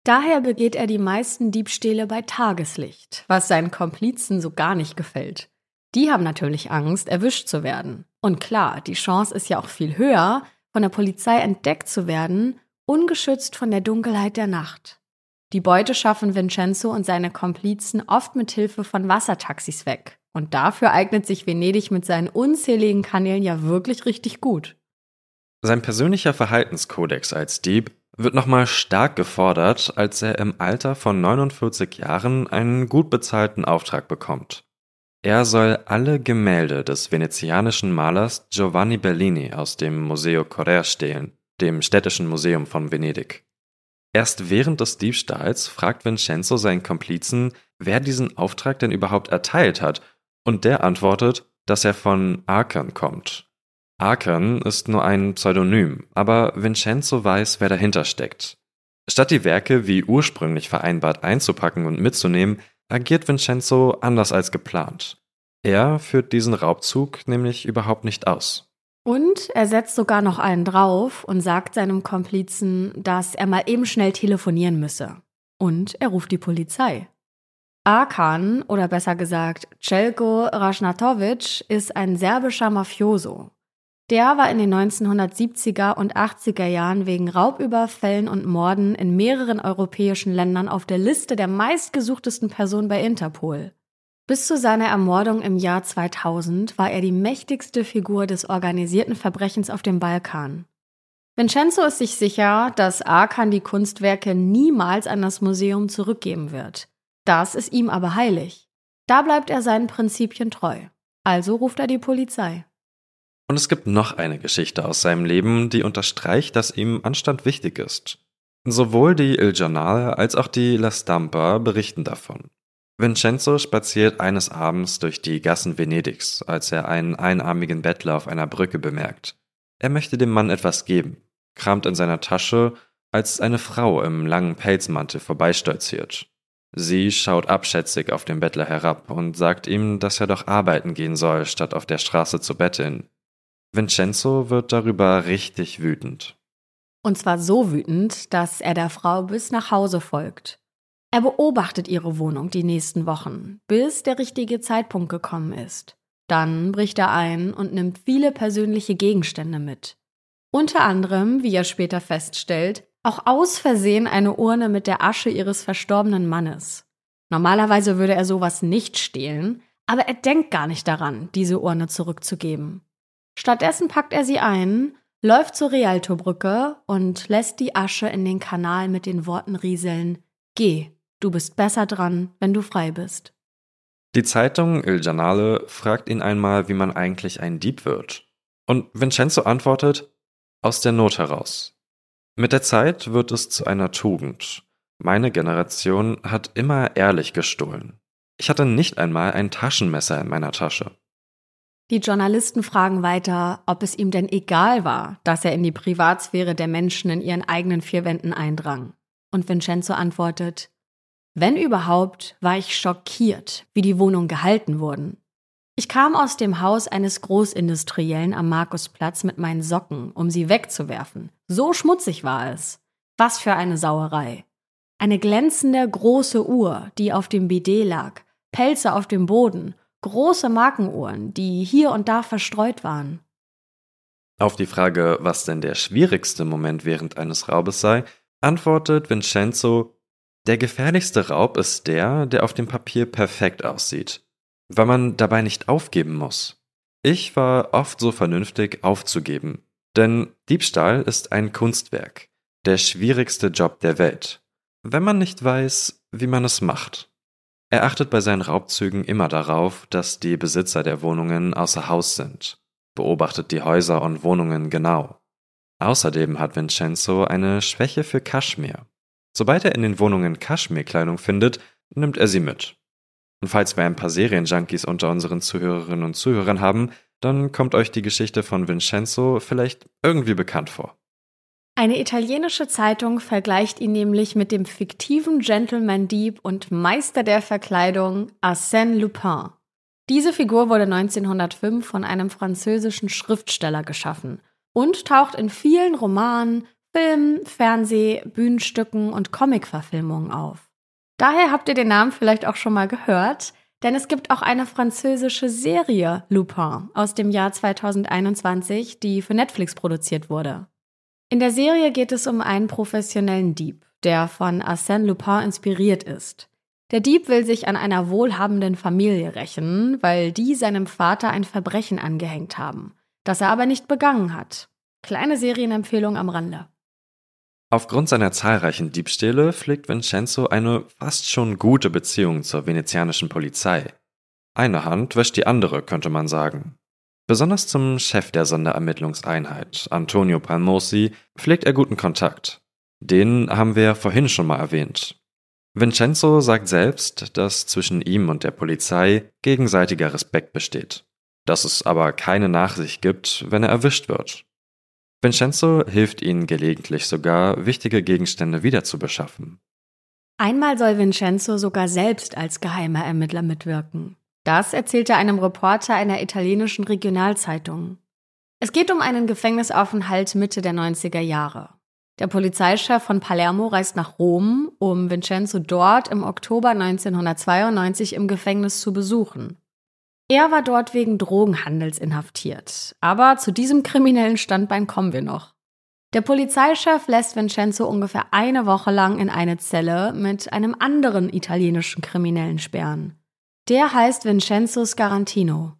Daher begeht er die meisten Diebstähle bei Tageslicht, was seinen Komplizen so gar nicht gefällt. Die haben natürlich Angst, erwischt zu werden. Und klar, die Chance ist ja auch viel höher, von der Polizei entdeckt zu werden, ungeschützt von der Dunkelheit der Nacht. Die Beute schaffen Vincenzo und seine Komplizen oft mit Hilfe von Wassertaxis weg. Und dafür eignet sich Venedig mit seinen unzähligen Kanälen ja wirklich richtig gut. Sein persönlicher Verhaltenskodex als Dieb wird nochmal stark gefordert, als er im Alter von 49 Jahren einen gut bezahlten Auftrag bekommt. Er soll alle Gemälde des venezianischen Malers Giovanni Bellini aus dem Museo Correr stehlen, dem städtischen Museum von Venedig. Erst während des Diebstahls fragt Vincenzo seinen Komplizen, wer diesen Auftrag denn überhaupt erteilt hat, und der antwortet, dass er von Arkern kommt, Arkern ist nur ein Pseudonym, aber Vincenzo weiß, wer dahinter steckt. Statt die Werke wie ursprünglich vereinbart einzupacken und mitzunehmen, agiert Vincenzo anders als geplant. Er führt diesen Raubzug nämlich überhaupt nicht aus. Und er setzt sogar noch einen drauf und sagt seinem Komplizen, dass er mal eben schnell telefonieren müsse. Und er ruft die Polizei. Arkan, oder besser gesagt Celko Rasnatovic, ist ein serbischer Mafioso. Der war in den 1970er und 80er Jahren wegen Raubüberfällen und Morden in mehreren europäischen Ländern auf der Liste der meistgesuchtesten Personen bei Interpol. Bis zu seiner Ermordung im Jahr 2000 war er die mächtigste Figur des organisierten Verbrechens auf dem Balkan. Vincenzo ist sich sicher, dass Arkan die Kunstwerke niemals an das Museum zurückgeben wird. Das ist ihm aber heilig. Da bleibt er seinen Prinzipien treu. Also ruft er die Polizei. Und es gibt noch eine Geschichte aus seinem Leben, die unterstreicht, dass ihm Anstand wichtig ist. Sowohl die Il Giornale als auch die La Stampa berichten davon. Vincenzo spaziert eines Abends durch die Gassen Venedigs, als er einen einarmigen Bettler auf einer Brücke bemerkt. Er möchte dem Mann etwas geben, kramt in seiner Tasche, als eine Frau im langen Pelzmantel vorbeistolziert. Sie schaut abschätzig auf den Bettler herab und sagt ihm, dass er doch arbeiten gehen soll, statt auf der Straße zu betteln. Vincenzo wird darüber richtig wütend. Und zwar so wütend, dass er der Frau bis nach Hause folgt. Er beobachtet ihre Wohnung die nächsten Wochen, bis der richtige Zeitpunkt gekommen ist. Dann bricht er ein und nimmt viele persönliche Gegenstände mit. Unter anderem, wie er später feststellt, auch aus Versehen eine Urne mit der Asche ihres verstorbenen Mannes. Normalerweise würde er sowas nicht stehlen, aber er denkt gar nicht daran, diese Urne zurückzugeben. Stattdessen packt er sie ein, läuft zur Rialto-Brücke und lässt die Asche in den Kanal mit den Worten rieseln: Geh, du bist besser dran, wenn du frei bist. Die Zeitung Il Giornale fragt ihn einmal, wie man eigentlich ein Dieb wird. Und Vincenzo antwortet: Aus der Not heraus. Mit der Zeit wird es zu einer Tugend. Meine Generation hat immer ehrlich gestohlen. Ich hatte nicht einmal ein Taschenmesser in meiner Tasche. Die Journalisten fragen weiter, ob es ihm denn egal war, dass er in die Privatsphäre der Menschen in ihren eigenen vier Wänden eindrang. Und Vincenzo antwortet, wenn überhaupt, war ich schockiert, wie die Wohnungen gehalten wurden. Ich kam aus dem Haus eines Großindustriellen am Markusplatz mit meinen Socken, um sie wegzuwerfen. So schmutzig war es. Was für eine Sauerei. Eine glänzende große Uhr, die auf dem Bidet lag, Pelze auf dem Boden große Markenuhren, die hier und da verstreut waren. Auf die Frage, was denn der schwierigste Moment während eines Raubes sei, antwortet Vincenzo, der gefährlichste Raub ist der, der auf dem Papier perfekt aussieht, weil man dabei nicht aufgeben muss. Ich war oft so vernünftig aufzugeben, denn Diebstahl ist ein Kunstwerk, der schwierigste Job der Welt, wenn man nicht weiß, wie man es macht. Er achtet bei seinen Raubzügen immer darauf, dass die Besitzer der Wohnungen außer Haus sind, beobachtet die Häuser und Wohnungen genau. Außerdem hat Vincenzo eine Schwäche für Kaschmir. Sobald er in den Wohnungen Kaschmirkleidung findet, nimmt er sie mit. Und falls wir ein paar Serienjunkies unter unseren Zuhörerinnen und Zuhörern haben, dann kommt euch die Geschichte von Vincenzo vielleicht irgendwie bekannt vor. Eine italienische Zeitung vergleicht ihn nämlich mit dem fiktiven Gentleman-Dieb und Meister der Verkleidung Arsène Lupin. Diese Figur wurde 1905 von einem französischen Schriftsteller geschaffen und taucht in vielen Romanen, Filmen, Fernseh-, Bühnenstücken und Comicverfilmungen auf. Daher habt ihr den Namen vielleicht auch schon mal gehört, denn es gibt auch eine französische Serie Lupin aus dem Jahr 2021, die für Netflix produziert wurde. In der Serie geht es um einen professionellen Dieb, der von Arsène Lupin inspiriert ist. Der Dieb will sich an einer wohlhabenden Familie rächen, weil die seinem Vater ein Verbrechen angehängt haben, das er aber nicht begangen hat. Kleine Serienempfehlung am Rande. Aufgrund seiner zahlreichen Diebstähle pflegt Vincenzo eine fast schon gute Beziehung zur venezianischen Polizei. Eine Hand wäscht die andere, könnte man sagen. Besonders zum Chef der Sonderermittlungseinheit, Antonio Palmosi, pflegt er guten Kontakt. Den haben wir vorhin schon mal erwähnt. Vincenzo sagt selbst, dass zwischen ihm und der Polizei gegenseitiger Respekt besteht, dass es aber keine Nachsicht gibt, wenn er erwischt wird. Vincenzo hilft ihnen gelegentlich sogar, wichtige Gegenstände wiederzubeschaffen. Einmal soll Vincenzo sogar selbst als geheimer Ermittler mitwirken. Das erzählte einem Reporter einer italienischen Regionalzeitung. Es geht um einen Gefängnisaufenthalt Mitte der 90er Jahre. Der Polizeichef von Palermo reist nach Rom, um Vincenzo dort im Oktober 1992 im Gefängnis zu besuchen. Er war dort wegen Drogenhandels inhaftiert. Aber zu diesem kriminellen Standbein kommen wir noch. Der Polizeichef lässt Vincenzo ungefähr eine Woche lang in eine Zelle mit einem anderen italienischen Kriminellen sperren. Der heißt Vincenzo Scarantino.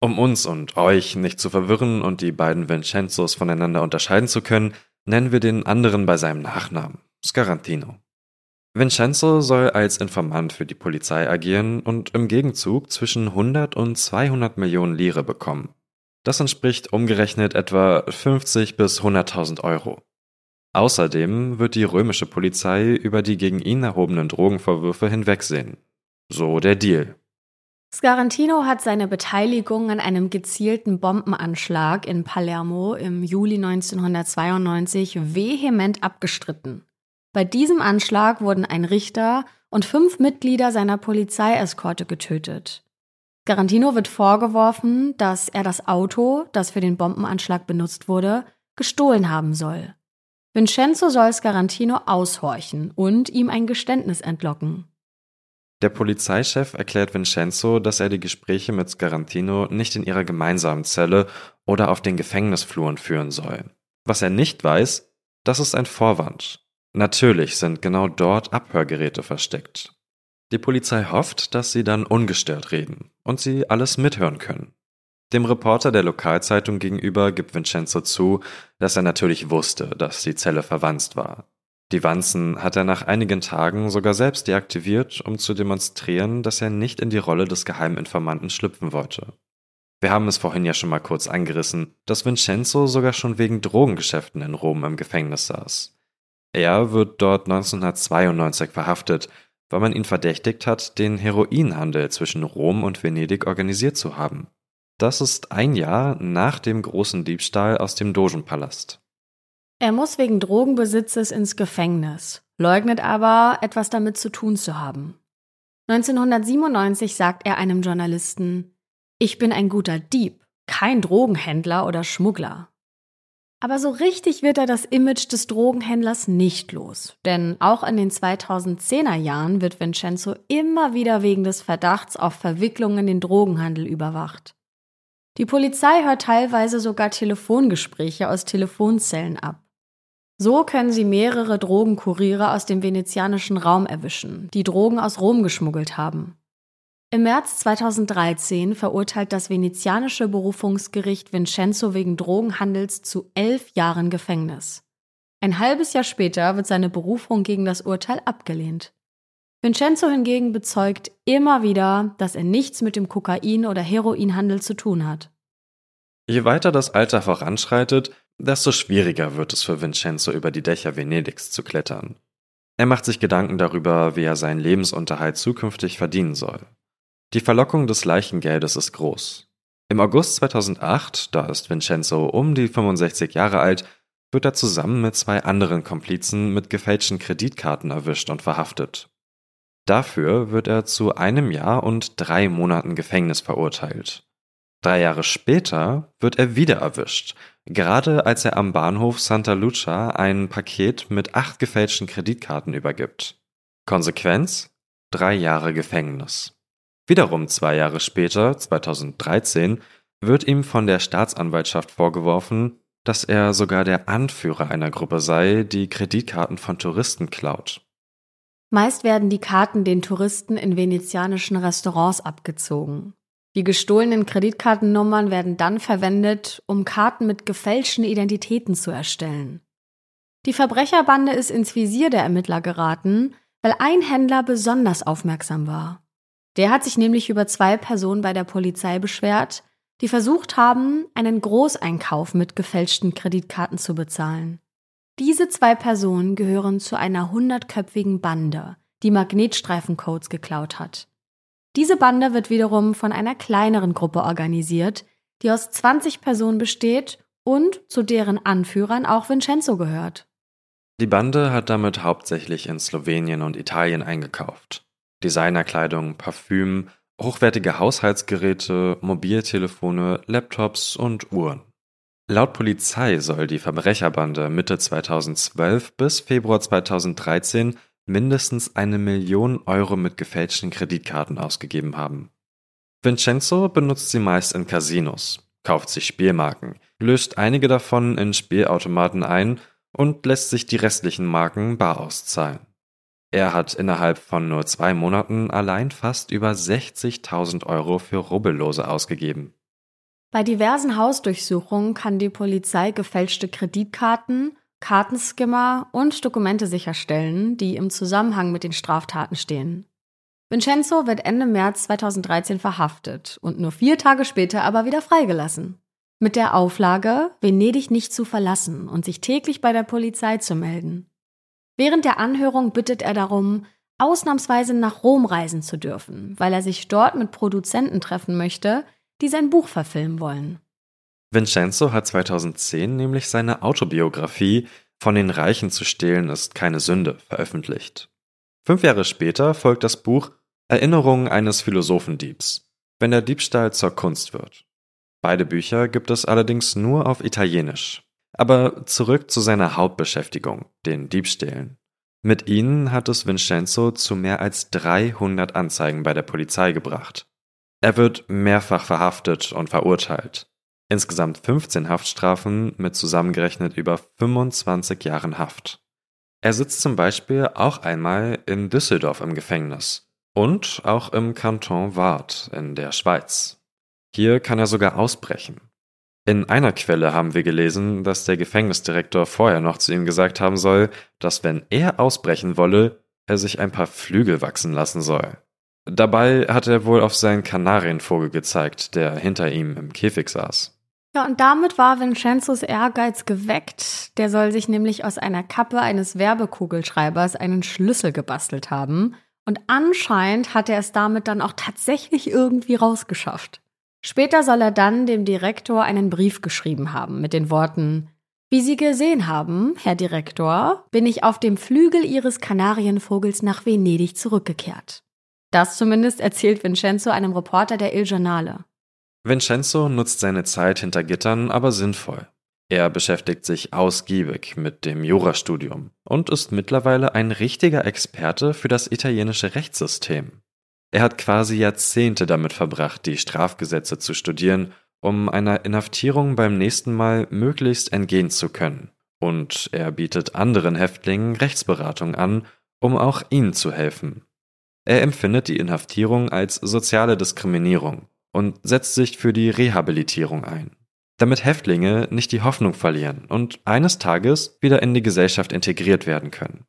Um uns und euch nicht zu verwirren und die beiden Vincenzos voneinander unterscheiden zu können, nennen wir den anderen bei seinem Nachnamen, Scarantino. Vincenzo soll als Informant für die Polizei agieren und im Gegenzug zwischen 100 und 200 Millionen Lire bekommen. Das entspricht umgerechnet etwa 50 bis 100.000 Euro. Außerdem wird die römische Polizei über die gegen ihn erhobenen Drogenvorwürfe hinwegsehen. So der Deal. Scarantino hat seine Beteiligung an einem gezielten Bombenanschlag in Palermo im Juli 1992 vehement abgestritten. Bei diesem Anschlag wurden ein Richter und fünf Mitglieder seiner Polizeieskorte getötet. Garantino wird vorgeworfen, dass er das Auto, das für den Bombenanschlag benutzt wurde, gestohlen haben soll. Vincenzo soll Scarantino aushorchen und ihm ein Geständnis entlocken. Der Polizeichef erklärt Vincenzo, dass er die Gespräche mit Scarantino nicht in ihrer gemeinsamen Zelle oder auf den Gefängnisfluren führen soll. Was er nicht weiß, das ist ein Vorwand. Natürlich sind genau dort Abhörgeräte versteckt. Die Polizei hofft, dass sie dann ungestört reden und sie alles mithören können. Dem Reporter der Lokalzeitung gegenüber gibt Vincenzo zu, dass er natürlich wusste, dass die Zelle verwanzt war. Die Wanzen hat er nach einigen Tagen sogar selbst deaktiviert, um zu demonstrieren, dass er nicht in die Rolle des Geheiminformanten schlüpfen wollte. Wir haben es vorhin ja schon mal kurz angerissen, dass Vincenzo sogar schon wegen Drogengeschäften in Rom im Gefängnis saß. Er wird dort 1992 verhaftet, weil man ihn verdächtigt hat, den Heroinhandel zwischen Rom und Venedig organisiert zu haben. Das ist ein Jahr nach dem großen Diebstahl aus dem Dogenpalast. Er muss wegen Drogenbesitzes ins Gefängnis, leugnet aber, etwas damit zu tun zu haben. 1997 sagt er einem Journalisten, ich bin ein guter Dieb, kein Drogenhändler oder Schmuggler. Aber so richtig wird er das Image des Drogenhändlers nicht los. Denn auch in den 2010er Jahren wird Vincenzo immer wieder wegen des Verdachts auf Verwicklung in den Drogenhandel überwacht. Die Polizei hört teilweise sogar Telefongespräche aus Telefonzellen ab. So können sie mehrere Drogenkuriere aus dem venezianischen Raum erwischen, die Drogen aus Rom geschmuggelt haben. Im März 2013 verurteilt das venezianische Berufungsgericht Vincenzo wegen Drogenhandels zu elf Jahren Gefängnis. Ein halbes Jahr später wird seine Berufung gegen das Urteil abgelehnt. Vincenzo hingegen bezeugt immer wieder, dass er nichts mit dem Kokain- oder Heroinhandel zu tun hat. Je weiter das Alter voranschreitet, desto schwieriger wird es für Vincenzo über die Dächer Venedigs zu klettern. Er macht sich Gedanken darüber, wie er seinen Lebensunterhalt zukünftig verdienen soll. Die Verlockung des Leichengeldes ist groß. Im August 2008, da ist Vincenzo um die 65 Jahre alt, wird er zusammen mit zwei anderen Komplizen mit gefälschten Kreditkarten erwischt und verhaftet. Dafür wird er zu einem Jahr und drei Monaten Gefängnis verurteilt. Drei Jahre später wird er wieder erwischt, gerade als er am Bahnhof Santa Lucia ein Paket mit acht gefälschten Kreditkarten übergibt. Konsequenz? Drei Jahre Gefängnis. Wiederum zwei Jahre später, 2013, wird ihm von der Staatsanwaltschaft vorgeworfen, dass er sogar der Anführer einer Gruppe sei, die Kreditkarten von Touristen klaut. Meist werden die Karten den Touristen in venezianischen Restaurants abgezogen. Die gestohlenen Kreditkartennummern werden dann verwendet, um Karten mit gefälschten Identitäten zu erstellen. Die Verbrecherbande ist ins Visier der Ermittler geraten, weil ein Händler besonders aufmerksam war. Der hat sich nämlich über zwei Personen bei der Polizei beschwert, die versucht haben, einen Großeinkauf mit gefälschten Kreditkarten zu bezahlen. Diese zwei Personen gehören zu einer hundertköpfigen Bande, die Magnetstreifencodes geklaut hat. Diese Bande wird wiederum von einer kleineren Gruppe organisiert, die aus 20 Personen besteht und zu deren Anführern auch Vincenzo gehört. Die Bande hat damit hauptsächlich in Slowenien und Italien eingekauft. Designerkleidung, Parfüm, hochwertige Haushaltsgeräte, Mobiltelefone, Laptops und Uhren. Laut Polizei soll die Verbrecherbande Mitte 2012 bis Februar 2013 mindestens eine Million Euro mit gefälschten Kreditkarten ausgegeben haben. Vincenzo benutzt sie meist in Casinos, kauft sich Spielmarken, löst einige davon in Spielautomaten ein und lässt sich die restlichen Marken bar auszahlen. Er hat innerhalb von nur zwei Monaten allein fast über 60.000 Euro für Rubbellose ausgegeben. Bei diversen Hausdurchsuchungen kann die Polizei gefälschte Kreditkarten, Kartenskimmer und Dokumente sicherstellen, die im Zusammenhang mit den Straftaten stehen. Vincenzo wird Ende März 2013 verhaftet und nur vier Tage später aber wieder freigelassen. Mit der Auflage, Venedig nicht zu verlassen und sich täglich bei der Polizei zu melden. Während der Anhörung bittet er darum, ausnahmsweise nach Rom reisen zu dürfen, weil er sich dort mit Produzenten treffen möchte, die sein Buch verfilmen wollen. Vincenzo hat 2010 nämlich seine Autobiografie Von den Reichen zu stehlen ist keine Sünde veröffentlicht. Fünf Jahre später folgt das Buch Erinnerungen eines Philosophendiebs, wenn der Diebstahl zur Kunst wird. Beide Bücher gibt es allerdings nur auf Italienisch. Aber zurück zu seiner Hauptbeschäftigung, den Diebstählen. Mit ihnen hat es Vincenzo zu mehr als 300 Anzeigen bei der Polizei gebracht. Er wird mehrfach verhaftet und verurteilt. Insgesamt 15 Haftstrafen mit zusammengerechnet über 25 Jahren Haft. Er sitzt zum Beispiel auch einmal in Düsseldorf im Gefängnis und auch im Kanton Waadt in der Schweiz. Hier kann er sogar ausbrechen. In einer Quelle haben wir gelesen, dass der Gefängnisdirektor vorher noch zu ihm gesagt haben soll, dass wenn er ausbrechen wolle, er sich ein paar Flügel wachsen lassen soll. Dabei hat er wohl auf seinen Kanarienvogel gezeigt, der hinter ihm im Käfig saß. Ja, und damit war Vincenzos Ehrgeiz geweckt. Der soll sich nämlich aus einer Kappe eines Werbekugelschreibers einen Schlüssel gebastelt haben. Und anscheinend hat er es damit dann auch tatsächlich irgendwie rausgeschafft. Später soll er dann dem Direktor einen Brief geschrieben haben mit den Worten Wie Sie gesehen haben, Herr Direktor, bin ich auf dem Flügel Ihres Kanarienvogels nach Venedig zurückgekehrt. Das zumindest erzählt Vincenzo einem Reporter der Il Giornale. Vincenzo nutzt seine Zeit hinter Gittern aber sinnvoll. Er beschäftigt sich ausgiebig mit dem Jurastudium und ist mittlerweile ein richtiger Experte für das italienische Rechtssystem. Er hat quasi Jahrzehnte damit verbracht, die Strafgesetze zu studieren, um einer Inhaftierung beim nächsten Mal möglichst entgehen zu können Und er bietet anderen Häftlingen Rechtsberatung an, um auch ihnen zu helfen. Er empfindet die Inhaftierung als soziale Diskriminierung und setzt sich für die Rehabilitierung ein, damit Häftlinge nicht die Hoffnung verlieren und eines Tages wieder in die Gesellschaft integriert werden können.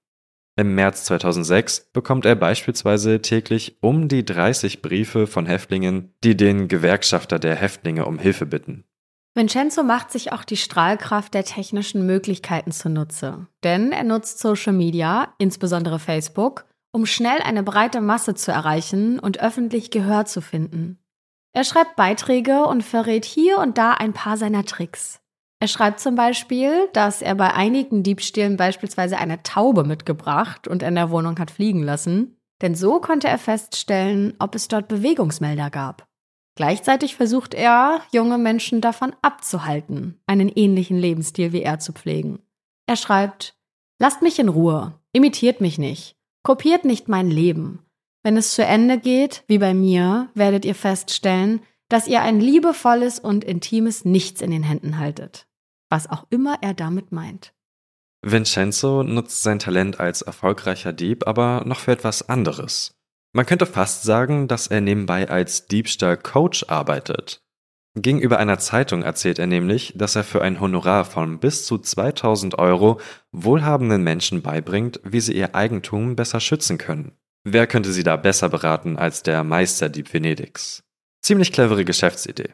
Im März 2006 bekommt er beispielsweise täglich um die 30 Briefe von Häftlingen, die den Gewerkschafter der Häftlinge um Hilfe bitten. Vincenzo macht sich auch die Strahlkraft der technischen Möglichkeiten zunutze, denn er nutzt Social Media, insbesondere Facebook, um schnell eine breite Masse zu erreichen und öffentlich Gehör zu finden. Er schreibt Beiträge und verrät hier und da ein paar seiner Tricks. Er schreibt zum Beispiel, dass er bei einigen Diebstählen beispielsweise eine Taube mitgebracht und in der Wohnung hat fliegen lassen, denn so konnte er feststellen, ob es dort Bewegungsmelder gab. Gleichzeitig versucht er, junge Menschen davon abzuhalten, einen ähnlichen Lebensstil wie er zu pflegen. Er schreibt, Lasst mich in Ruhe, imitiert mich nicht, kopiert nicht mein Leben. Wenn es zu Ende geht, wie bei mir, werdet ihr feststellen, dass ihr ein liebevolles und intimes Nichts in den Händen haltet. Was auch immer er damit meint. Vincenzo nutzt sein Talent als erfolgreicher Dieb aber noch für etwas anderes. Man könnte fast sagen, dass er nebenbei als Diebstahl-Coach arbeitet. Gegenüber einer Zeitung erzählt er nämlich, dass er für ein Honorar von bis zu 2000 Euro wohlhabenden Menschen beibringt, wie sie ihr Eigentum besser schützen können. Wer könnte sie da besser beraten als der Meisterdieb Venedigs? Ziemlich clevere Geschäftsidee.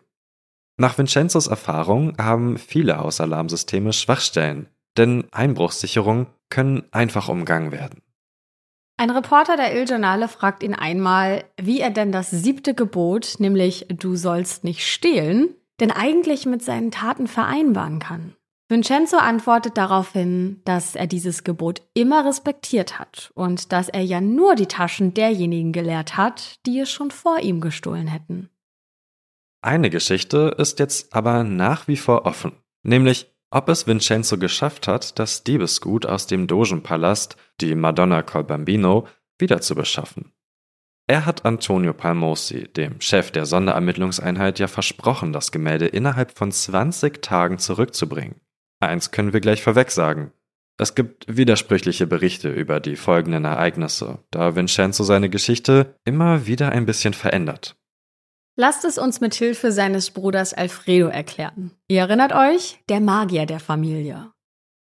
Nach Vincenzos Erfahrung haben viele Hausalarmsysteme Schwachstellen, denn Einbruchssicherungen können einfach umgangen werden. Ein Reporter der Il Giornale fragt ihn einmal, wie er denn das siebte Gebot, nämlich du sollst nicht stehlen, denn eigentlich mit seinen Taten vereinbaren kann. Vincenzo antwortet daraufhin, dass er dieses Gebot immer respektiert hat und dass er ja nur die Taschen derjenigen geleert hat, die es schon vor ihm gestohlen hätten. Eine Geschichte ist jetzt aber nach wie vor offen, nämlich ob es Vincenzo geschafft hat, das Diebesgut aus dem Dogenpalast, die Madonna col Bambino, wiederzubeschaffen. Er hat Antonio Palmosi, dem Chef der Sonderermittlungseinheit, ja versprochen, das Gemälde innerhalb von 20 Tagen zurückzubringen. Eins können wir gleich vorweg sagen. Es gibt widersprüchliche Berichte über die folgenden Ereignisse, da Vincenzo seine Geschichte immer wieder ein bisschen verändert. Lasst es uns mit Hilfe seines Bruders Alfredo erklären. Ihr erinnert euch, der Magier der Familie.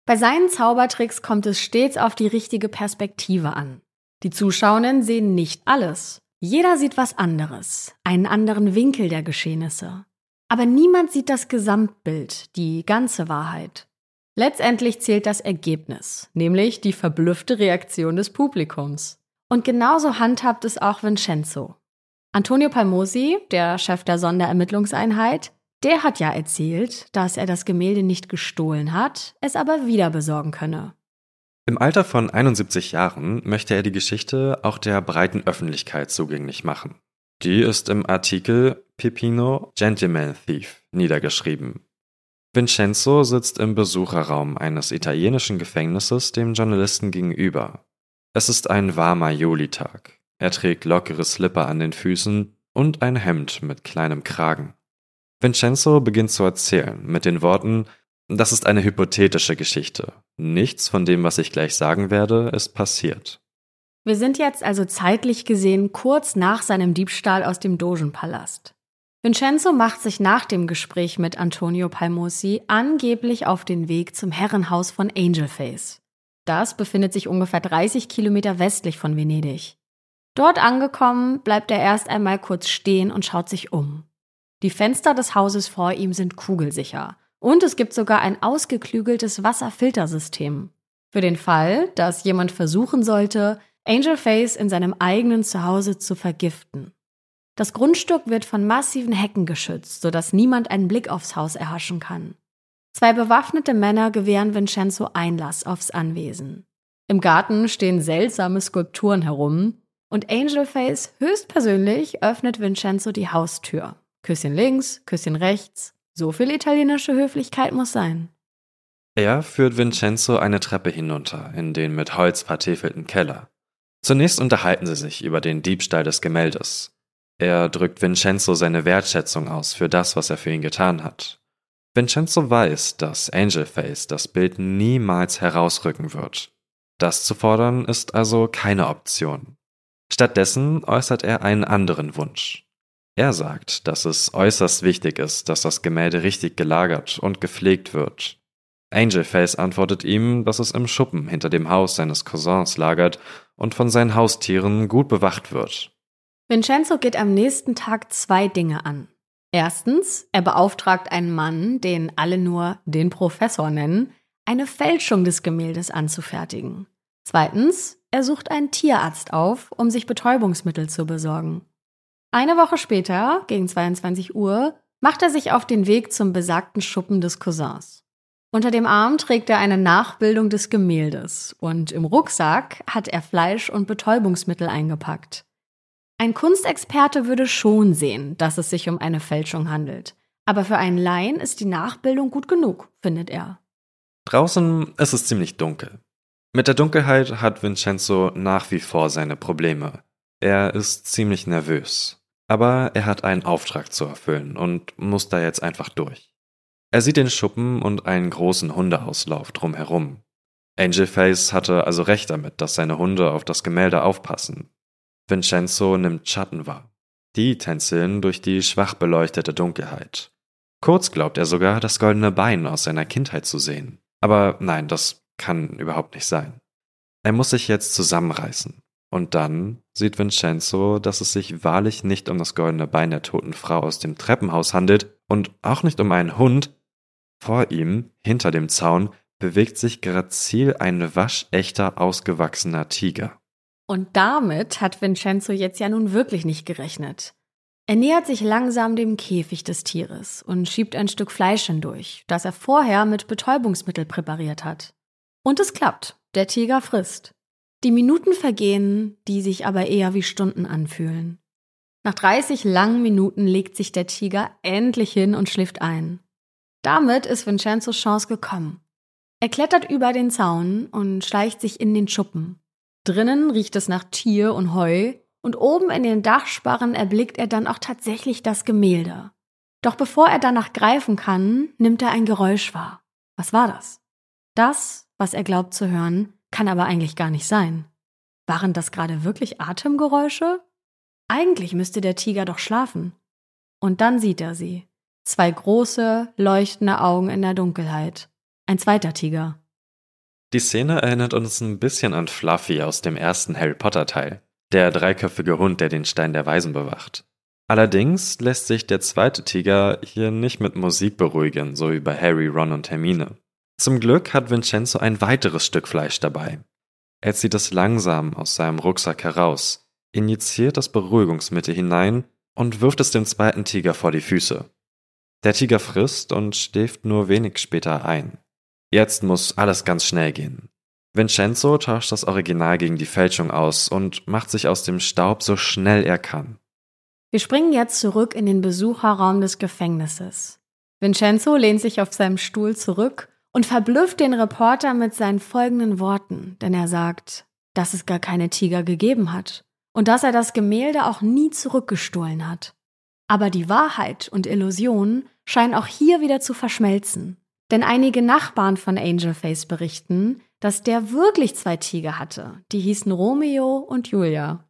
Bei seinen Zaubertricks kommt es stets auf die richtige Perspektive an. Die Zuschauenden sehen nicht alles. Jeder sieht was anderes, einen anderen Winkel der Geschehnisse. Aber niemand sieht das Gesamtbild, die ganze Wahrheit. Letztendlich zählt das Ergebnis, nämlich die verblüffte Reaktion des Publikums. Und genauso handhabt es auch Vincenzo. Antonio Palmosi, der Chef der Sonderermittlungseinheit, der hat ja erzählt, dass er das Gemälde nicht gestohlen hat, es aber wieder besorgen könne. Im Alter von 71 Jahren möchte er die Geschichte auch der breiten Öffentlichkeit zugänglich machen. Die ist im Artikel Pepino Gentleman Thief niedergeschrieben. Vincenzo sitzt im Besucherraum eines italienischen Gefängnisses dem Journalisten gegenüber. Es ist ein warmer Julitag. Er trägt lockere Slipper an den Füßen und ein Hemd mit kleinem Kragen. Vincenzo beginnt zu erzählen mit den Worten, das ist eine hypothetische Geschichte. Nichts von dem, was ich gleich sagen werde, ist passiert. Wir sind jetzt also zeitlich gesehen kurz nach seinem Diebstahl aus dem Dogenpalast. Vincenzo macht sich nach dem Gespräch mit Antonio Palmosi angeblich auf den Weg zum Herrenhaus von Angelface. Das befindet sich ungefähr 30 Kilometer westlich von Venedig. Dort angekommen, bleibt er erst einmal kurz stehen und schaut sich um. Die Fenster des Hauses vor ihm sind kugelsicher und es gibt sogar ein ausgeklügeltes Wasserfiltersystem. Für den Fall, dass jemand versuchen sollte, Angelface in seinem eigenen Zuhause zu vergiften. Das Grundstück wird von massiven Hecken geschützt, sodass niemand einen Blick aufs Haus erhaschen kann. Zwei bewaffnete Männer gewähren Vincenzo Einlass aufs Anwesen. Im Garten stehen seltsame Skulpturen herum, und Angelface höchstpersönlich öffnet Vincenzo die Haustür. Küsschen links, Küsschen rechts. So viel italienische Höflichkeit muss sein. Er führt Vincenzo eine Treppe hinunter in den mit Holz vertäfelten Keller. Zunächst unterhalten sie sich über den Diebstahl des Gemäldes. Er drückt Vincenzo seine Wertschätzung aus für das, was er für ihn getan hat. Vincenzo weiß, dass Angelface das Bild niemals herausrücken wird. Das zu fordern ist also keine Option. Stattdessen äußert er einen anderen Wunsch. Er sagt, dass es äußerst wichtig ist, dass das Gemälde richtig gelagert und gepflegt wird. Angelface antwortet ihm, dass es im Schuppen hinter dem Haus seines Cousins lagert und von seinen Haustieren gut bewacht wird. Vincenzo geht am nächsten Tag zwei Dinge an. Erstens, er beauftragt einen Mann, den alle nur den Professor nennen, eine Fälschung des Gemäldes anzufertigen. Zweitens, er sucht einen Tierarzt auf, um sich Betäubungsmittel zu besorgen. Eine Woche später, gegen 22 Uhr, macht er sich auf den Weg zum besagten Schuppen des Cousins. Unter dem Arm trägt er eine Nachbildung des Gemäldes und im Rucksack hat er Fleisch und Betäubungsmittel eingepackt. Ein Kunstexperte würde schon sehen, dass es sich um eine Fälschung handelt. Aber für einen Laien ist die Nachbildung gut genug, findet er. Draußen ist es ziemlich dunkel. Mit der Dunkelheit hat Vincenzo nach wie vor seine Probleme. Er ist ziemlich nervös. Aber er hat einen Auftrag zu erfüllen und muss da jetzt einfach durch. Er sieht den Schuppen und einen großen Hundeauslauf drumherum. Angelface hatte also recht damit, dass seine Hunde auf das Gemälde aufpassen. Vincenzo nimmt Schatten wahr. Die tänzeln durch die schwach beleuchtete Dunkelheit. Kurz glaubt er sogar, das goldene Bein aus seiner Kindheit zu sehen. Aber nein, das kann überhaupt nicht sein. Er muss sich jetzt zusammenreißen. Und dann sieht Vincenzo, dass es sich wahrlich nicht um das goldene Bein der toten Frau aus dem Treppenhaus handelt und auch nicht um einen Hund. Vor ihm, hinter dem Zaun, bewegt sich grazil ein waschechter, ausgewachsener Tiger. Und damit hat Vincenzo jetzt ja nun wirklich nicht gerechnet. Er nähert sich langsam dem Käfig des Tieres und schiebt ein Stück Fleisch hindurch, das er vorher mit Betäubungsmittel präpariert hat. Und es klappt, der Tiger frisst. Die Minuten vergehen, die sich aber eher wie Stunden anfühlen. Nach 30 langen Minuten legt sich der Tiger endlich hin und schläft ein. Damit ist Vincenzos Chance gekommen. Er klettert über den Zaun und schleicht sich in den Schuppen. Drinnen riecht es nach Tier und Heu und oben in den Dachsparren erblickt er dann auch tatsächlich das Gemälde. Doch bevor er danach greifen kann, nimmt er ein Geräusch wahr. Was war das? Das, was er glaubt zu hören, kann aber eigentlich gar nicht sein. Waren das gerade wirklich Atemgeräusche? Eigentlich müsste der Tiger doch schlafen. Und dann sieht er sie. Zwei große, leuchtende Augen in der Dunkelheit. Ein zweiter Tiger. Die Szene erinnert uns ein bisschen an Fluffy aus dem ersten Harry Potter Teil, der dreiköpfige Hund, der den Stein der Weisen bewacht. Allerdings lässt sich der zweite Tiger hier nicht mit Musik beruhigen, so wie bei Harry, Ron und Hermine. Zum Glück hat Vincenzo ein weiteres Stück Fleisch dabei. Er zieht es langsam aus seinem Rucksack heraus, injiziert das Beruhigungsmittel hinein und wirft es dem zweiten Tiger vor die Füße. Der Tiger frisst und schläft nur wenig später ein. Jetzt muss alles ganz schnell gehen. Vincenzo tauscht das Original gegen die Fälschung aus und macht sich aus dem Staub so schnell er kann. Wir springen jetzt zurück in den Besucherraum des Gefängnisses. Vincenzo lehnt sich auf seinem Stuhl zurück und verblüfft den Reporter mit seinen folgenden Worten, denn er sagt, dass es gar keine Tiger gegeben hat und dass er das Gemälde auch nie zurückgestohlen hat. Aber die Wahrheit und Illusion scheinen auch hier wieder zu verschmelzen. Denn einige Nachbarn von Angelface berichten, dass der wirklich zwei Tiger hatte. Die hießen Romeo und Julia.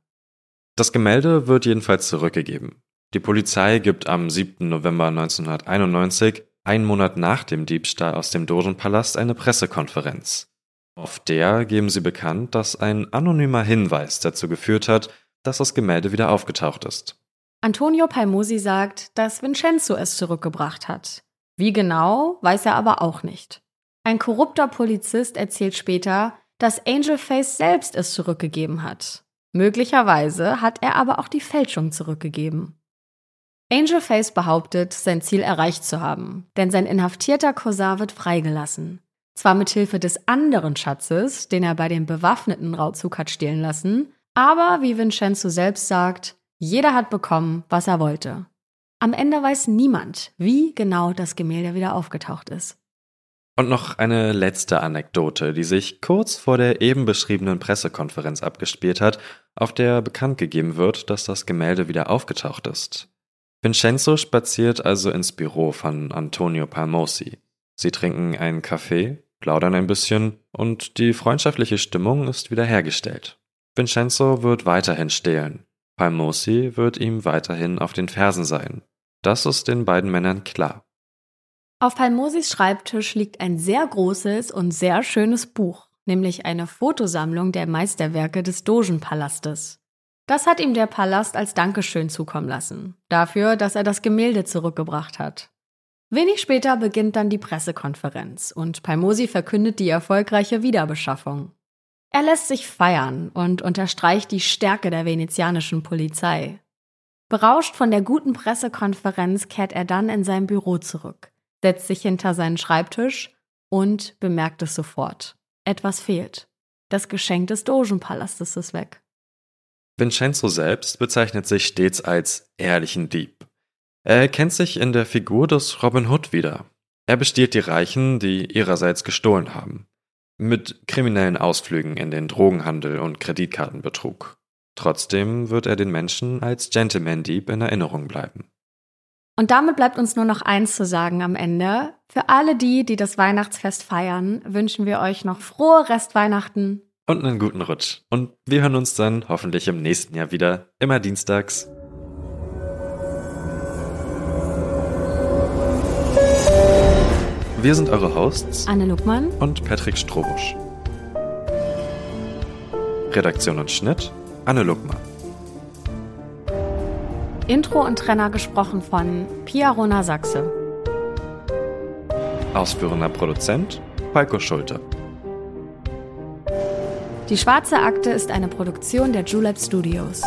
Das Gemälde wird jedenfalls zurückgegeben. Die Polizei gibt am 7. November 1991, einen Monat nach dem Diebstahl aus dem Dogenpalast, eine Pressekonferenz. Auf der geben sie bekannt, dass ein anonymer Hinweis dazu geführt hat, dass das Gemälde wieder aufgetaucht ist. Antonio Palmosi sagt, dass Vincenzo es zurückgebracht hat. Wie genau, weiß er aber auch nicht. Ein korrupter Polizist erzählt später, dass Angelface selbst es zurückgegeben hat. Möglicherweise hat er aber auch die Fälschung zurückgegeben. Angelface behauptet, sein Ziel erreicht zu haben, denn sein inhaftierter Cousin wird freigelassen. Zwar mit Hilfe des anderen Schatzes, den er bei dem bewaffneten Rauzug hat stehlen lassen, aber wie Vincenzo selbst sagt, jeder hat bekommen, was er wollte. Am Ende weiß niemand, wie genau das Gemälde wieder aufgetaucht ist. Und noch eine letzte Anekdote, die sich kurz vor der eben beschriebenen Pressekonferenz abgespielt hat, auf der bekannt gegeben wird, dass das Gemälde wieder aufgetaucht ist. Vincenzo spaziert also ins Büro von Antonio Palmosi. Sie trinken einen Kaffee, plaudern ein bisschen und die freundschaftliche Stimmung ist wiederhergestellt. Vincenzo wird weiterhin stehlen. Palmosi wird ihm weiterhin auf den Fersen sein. Das ist den beiden Männern klar. Auf Palmosis Schreibtisch liegt ein sehr großes und sehr schönes Buch, nämlich eine Fotosammlung der Meisterwerke des Dogenpalastes. Das hat ihm der Palast als Dankeschön zukommen lassen, dafür, dass er das Gemälde zurückgebracht hat. Wenig später beginnt dann die Pressekonferenz und Palmosi verkündet die erfolgreiche Wiederbeschaffung. Er lässt sich feiern und unterstreicht die Stärke der venezianischen Polizei. Berauscht von der guten Pressekonferenz kehrt er dann in sein Büro zurück, setzt sich hinter seinen Schreibtisch und bemerkt es sofort. Etwas fehlt. Das Geschenk des Dogenpalastes ist weg. Vincenzo selbst bezeichnet sich stets als ehrlichen Dieb. Er erkennt sich in der Figur des Robin Hood wieder. Er bestiehlt die Reichen, die ihrerseits gestohlen haben. Mit kriminellen Ausflügen in den Drogenhandel und Kreditkartenbetrug. Trotzdem wird er den Menschen als Gentleman-Dieb in Erinnerung bleiben. Und damit bleibt uns nur noch eins zu sagen am Ende. Für alle die, die das Weihnachtsfest feiern, wünschen wir euch noch frohe Restweihnachten. Und einen guten Rutsch. Und wir hören uns dann hoffentlich im nächsten Jahr wieder, immer dienstags. Wir sind eure Hosts Anne Luckmann und Patrick Strobusch. Redaktion und Schnitt Anne Luckmann. Intro und Trenner gesprochen von Pia Rona Sachse. Ausführender Produzent Falco Schulte. Die Schwarze Akte ist eine Produktion der Julep Studios.